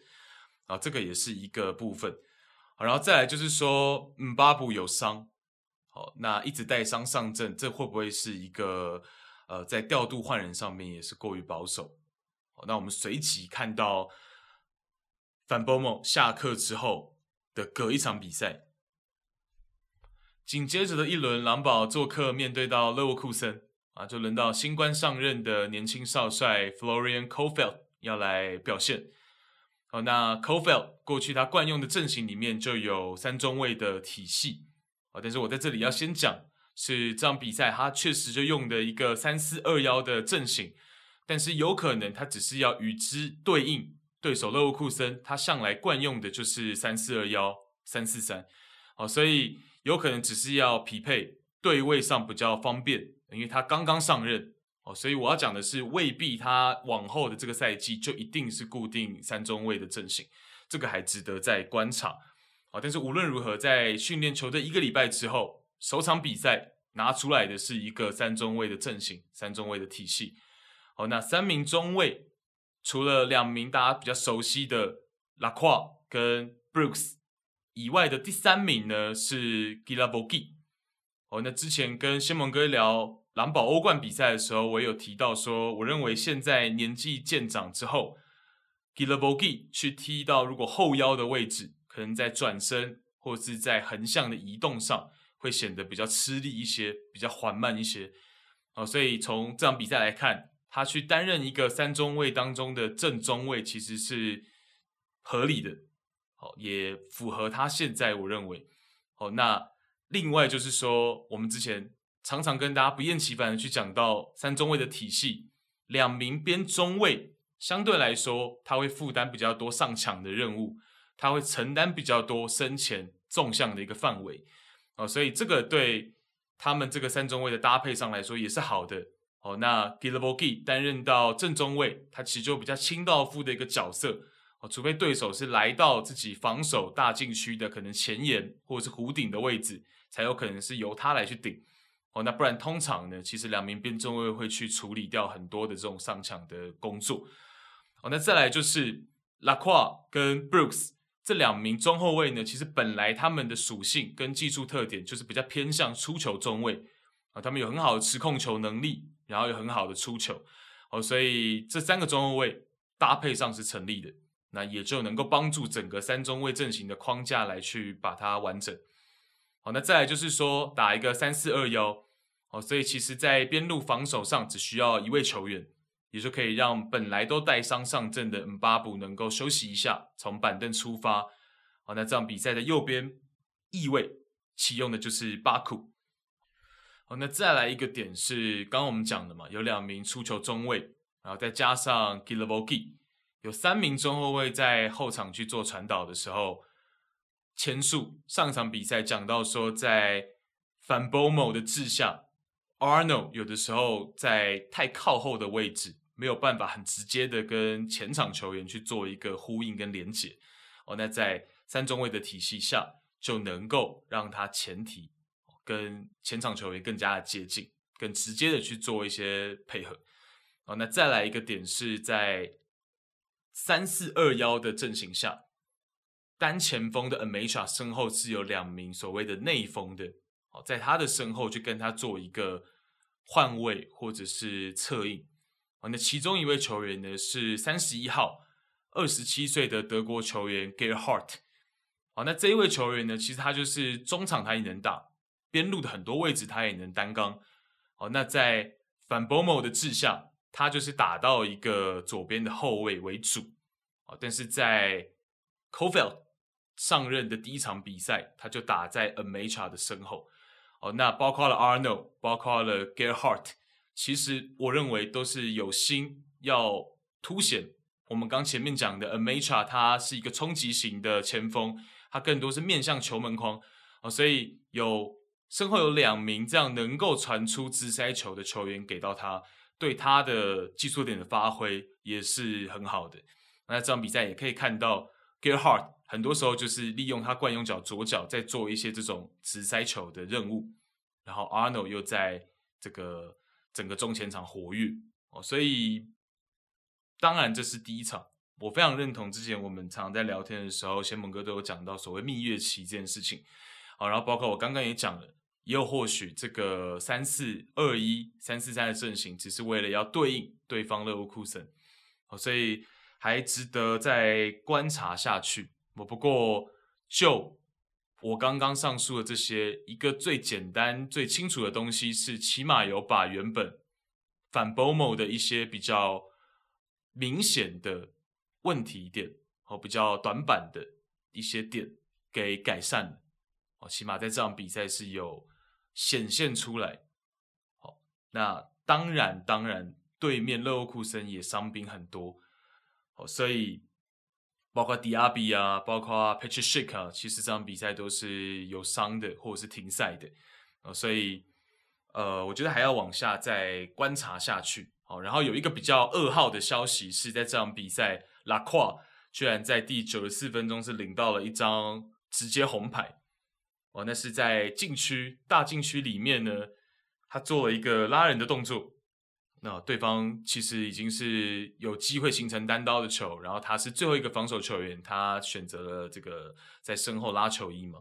啊，这个也是一个部分。然后再来就是说，嗯巴布有伤。好，那一直带伤上阵，这会不会是一个呃，在调度换人上面也是过于保守？好，那我们随即看到范波莫下课之后的隔一场比赛，紧接着的一轮，狼堡做客面对到勒沃库森啊，就轮到新官上任的年轻少帅 Florian Kohfeldt 要来表现。好，那 Kohfeldt 过去他惯用的阵型里面就有三中卫的体系。啊，但是我在这里要先讲，是这场比赛他确实就用的一个三四二幺的阵型，但是有可能他只是要与之对应对手勒沃库森，他向来惯用的就是三四二幺三四三，哦，所以有可能只是要匹配对位上比较方便，因为他刚刚上任，哦，所以我要讲的是未必他往后的这个赛季就一定是固定三中卫的阵型，这个还值得再观察。啊，但是无论如何，在训练球队一个礼拜之后，首场比赛拿出来的是一个三中卫的阵型，三中卫的体系。好，那三名中卫，除了两名大家比较熟悉的拉胯跟 Brooks 以外的第三名呢是 Gila Vogi。哦，那之前跟先蒙哥聊蓝堡欧冠比赛的时候，我有提到说，我认为现在年纪渐长之后，Gila Vogi 去踢到如果后腰的位置。可能在转身或是在横向的移动上会显得比较吃力一些，比较缓慢一些。哦，所以从这场比赛来看，他去担任一个三中卫当中的正中卫，其实是合理的。好，也符合他现在我认为。哦，那另外就是说，我们之前常常跟大家不厌其烦的去讲到三中卫的体系，两名边中卫相对来说，他会负担比较多上抢的任务。他会承担比较多身前纵向的一个范围，哦，所以这个对他们这个三中卫的搭配上来说也是好的。哦，那 g i l l a b o g i 担任到正中卫，他其实就比较清道夫的一个角色。哦，除非对手是来到自己防守大禁区的可能前沿或者是弧顶的位置，才有可能是由他来去顶。哦，那不然通常呢，其实两名边中卫会去处理掉很多的这种上抢的工作。哦，那再来就是 Lacroix 跟 Brooks。这两名中后卫呢，其实本来他们的属性跟技术特点就是比较偏向出球中卫啊，他们有很好的持控球能力，然后有很好的出球，哦，所以这三个中后卫搭配上是成立的，那也就能够帮助整个三中卫阵型的框架来去把它完整。好，那再来就是说打一个三四二幺，哦，所以其实在边路防守上只需要一位球员。也就可以让本来都带伤上阵的姆巴布能够休息一下，从板凳出发。好，那这场比赛的右边翼位启用的就是巴库。好，那再来一个点是刚刚我们讲的嘛，有两名出球中卫，然后再加上 Guilavogui，有三名中后卫在后场去做传导的时候，前述上场比赛讲到说，在反 Bomo 的治下，Arno 有的时候在太靠后的位置。没有办法很直接的跟前场球员去做一个呼应跟连接，哦，那在三中卫的体系下就能够让他前提跟前场球员更加的接近，更直接的去做一些配合，哦，那再来一个点是在三四二幺的阵型下，单前锋的 Nmecha 身后是有两名所谓的内锋的，哦，在他的身后去跟他做一个换位或者是策应。那其中一位球员呢是三十一号，二十七岁的德国球员 Gerhardt。好，那这一位球员呢，其实他就是中场他也能打，边路的很多位置他也能担纲。好，那在 Van Bommel 的志向，他就是打到一个左边的后卫为主。哦，但是在 Kohfeldt 上任的第一场比赛，他就打在 Amecha 的身后。哦，那包括了 Arnold，包括了 Gerhardt。其实我认为都是有心要凸显我们刚前面讲的 Amecha，他是一个冲击型的前锋，他更多是面向球门框，哦所以有身后有两名这样能够传出直塞球的球员给到他，对他的技术点的发挥也是很好的。那这场比赛也可以看到 g e r h a r t 很多时候就是利用他惯用脚左脚在做一些这种直塞球的任务，然后 Arnold 又在这个整个中前场活跃哦，所以当然这是第一场。我非常认同之前我们常常在聊天的时候，先蒙哥都有讲到所谓蜜月期这件事情，好，然后包括我刚刚也讲了，也有或许这个三四二一三四三的阵型只是为了要对应对方勒沃库森，好，所以还值得再观察下去。我不过就我刚刚上述的这些，一个最简单最清楚的东西是，起码有把原本反 Bomo 的一些比较明显的。问题点和比较短板的一些点给改善了，哦，起码在这场比赛是有显现出来。好，那当然，当然，对面勒沃库森也伤兵很多，哦，所以包括迪亚比啊，包括 Petr Cech 啊，其实这场比赛都是有伤的，或者是停赛的，哦，所以呃，我觉得还要往下再观察下去。好，然后有一个比较噩耗的消息是在这场比赛。拉胯居然在第九十四分钟是领到了一张直接红牌，哦，那是在禁区大禁区里面呢，他做了一个拉人的动作，那对方其实已经是有机会形成单刀的球，然后他是最后一个防守球员，他选择了这个在身后拉球衣嘛，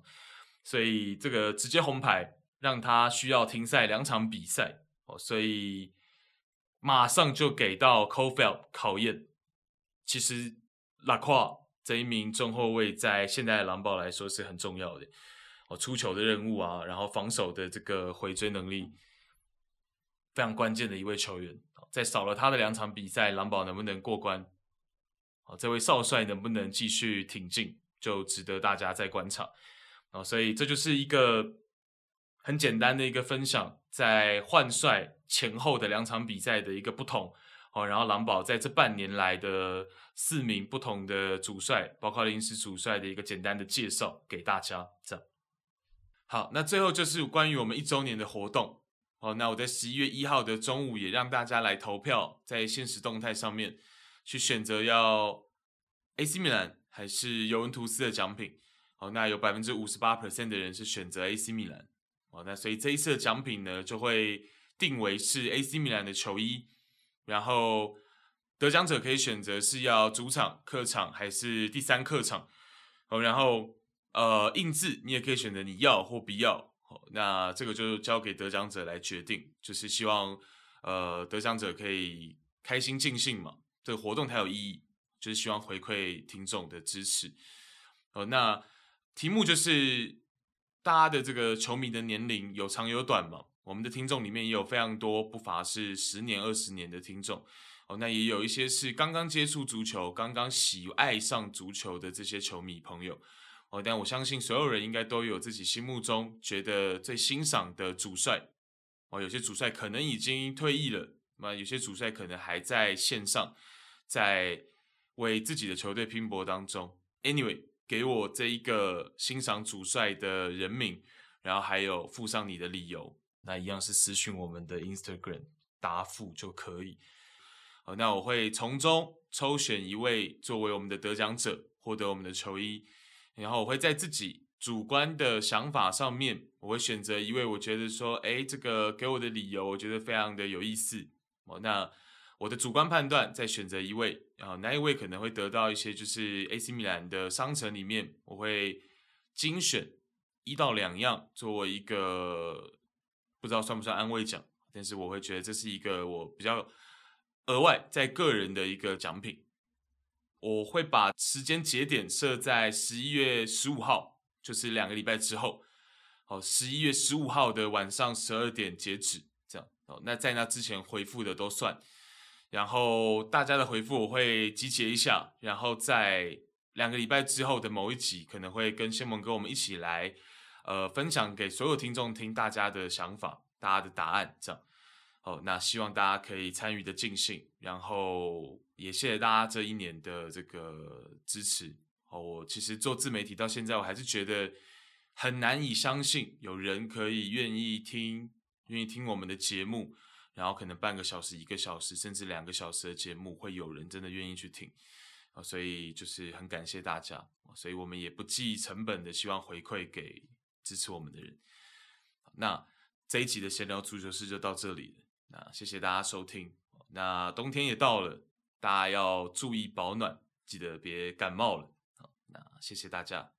所以这个直接红牌让他需要停赛两场比赛，哦，所以马上就给到 Koffel 考验。其实拉胯这一名中后卫在现在狼堡来说是很重要的哦，出球的任务啊，然后防守的这个回追能力非常关键的一位球员。在少了他的两场比赛，狼堡能不能过关？哦，这位少帅能不能继续挺进，就值得大家再观察。哦，所以这就是一个很简单的一个分享，在换帅前后的两场比赛的一个不同。哦，然后狼堡在这半年来的四名不同的主帅，包括临时主帅的一个简单的介绍给大家。这样，好，那最后就是关于我们一周年的活动。哦，那我在十一月一号的中午也让大家来投票，在现实动态上面去选择要 AC 米兰还是尤文图斯的奖品。哦，那有百分之五十八 percent 的人是选择 AC 米兰。哦，那所以这一次的奖品呢，就会定为是 AC 米兰的球衣。然后得奖者可以选择是要主场、客场还是第三客场。哦，然后呃印字你也可以选择你要或不要。那这个就交给得奖者来决定。就是希望呃得奖者可以开心尽兴嘛，这个活动才有意义。就是希望回馈听众的支持。哦，那题目就是大家的这个球迷的年龄有长有短嘛。我们的听众里面也有非常多，不乏是十年、二十年的听众哦。那也有一些是刚刚接触足球、刚刚喜爱上足球的这些球迷朋友哦。但我相信所有人应该都有自己心目中觉得最欣赏的主帅哦。有些主帅可能已经退役了，那有些主帅可能还在线上，在为自己的球队拼搏当中。Anyway，给我这一个欣赏主帅的人名，然后还有附上你的理由。那一样是私讯我们的 Instagram 答复就可以。好，那我会从中抽选一位作为我们的得奖者，获得我们的球衣。然后我会在自己主观的想法上面，我会选择一位我觉得说，哎，这个给我的理由，我觉得非常的有意思。哦，那我的主观判断再选择一位，然后那一位可能会得到一些，就是 AC 米兰的商城里面，我会精选一到两样作为一个。不知道算不算安慰奖，但是我会觉得这是一个我比较额外在个人的一个奖品。我会把时间节点设在十一月十五号，就是两个礼拜之后。好，十一月十五号的晚上十二点截止，这样。哦，那在那之前回复的都算。然后大家的回复我会集结一下，然后在两个礼拜之后的某一集，可能会跟先蒙哥我们一起来。呃，分享给所有听众听，大家的想法，大家的答案，这样。哦，那希望大家可以参与的尽兴，然后也谢谢大家这一年的这个支持。哦，我其实做自媒体到现在，我还是觉得很难以相信有人可以愿意听，愿意听我们的节目，然后可能半个小时、一个小时，甚至两个小时的节目，会有人真的愿意去听啊！所以就是很感谢大家，所以我们也不计成本的希望回馈给支持我们的人。那这一集的闲聊足球室就到这里了，那谢谢大家收听。那冬天也到了，大家要注意保暖，记得别感冒了。好，那谢谢大家。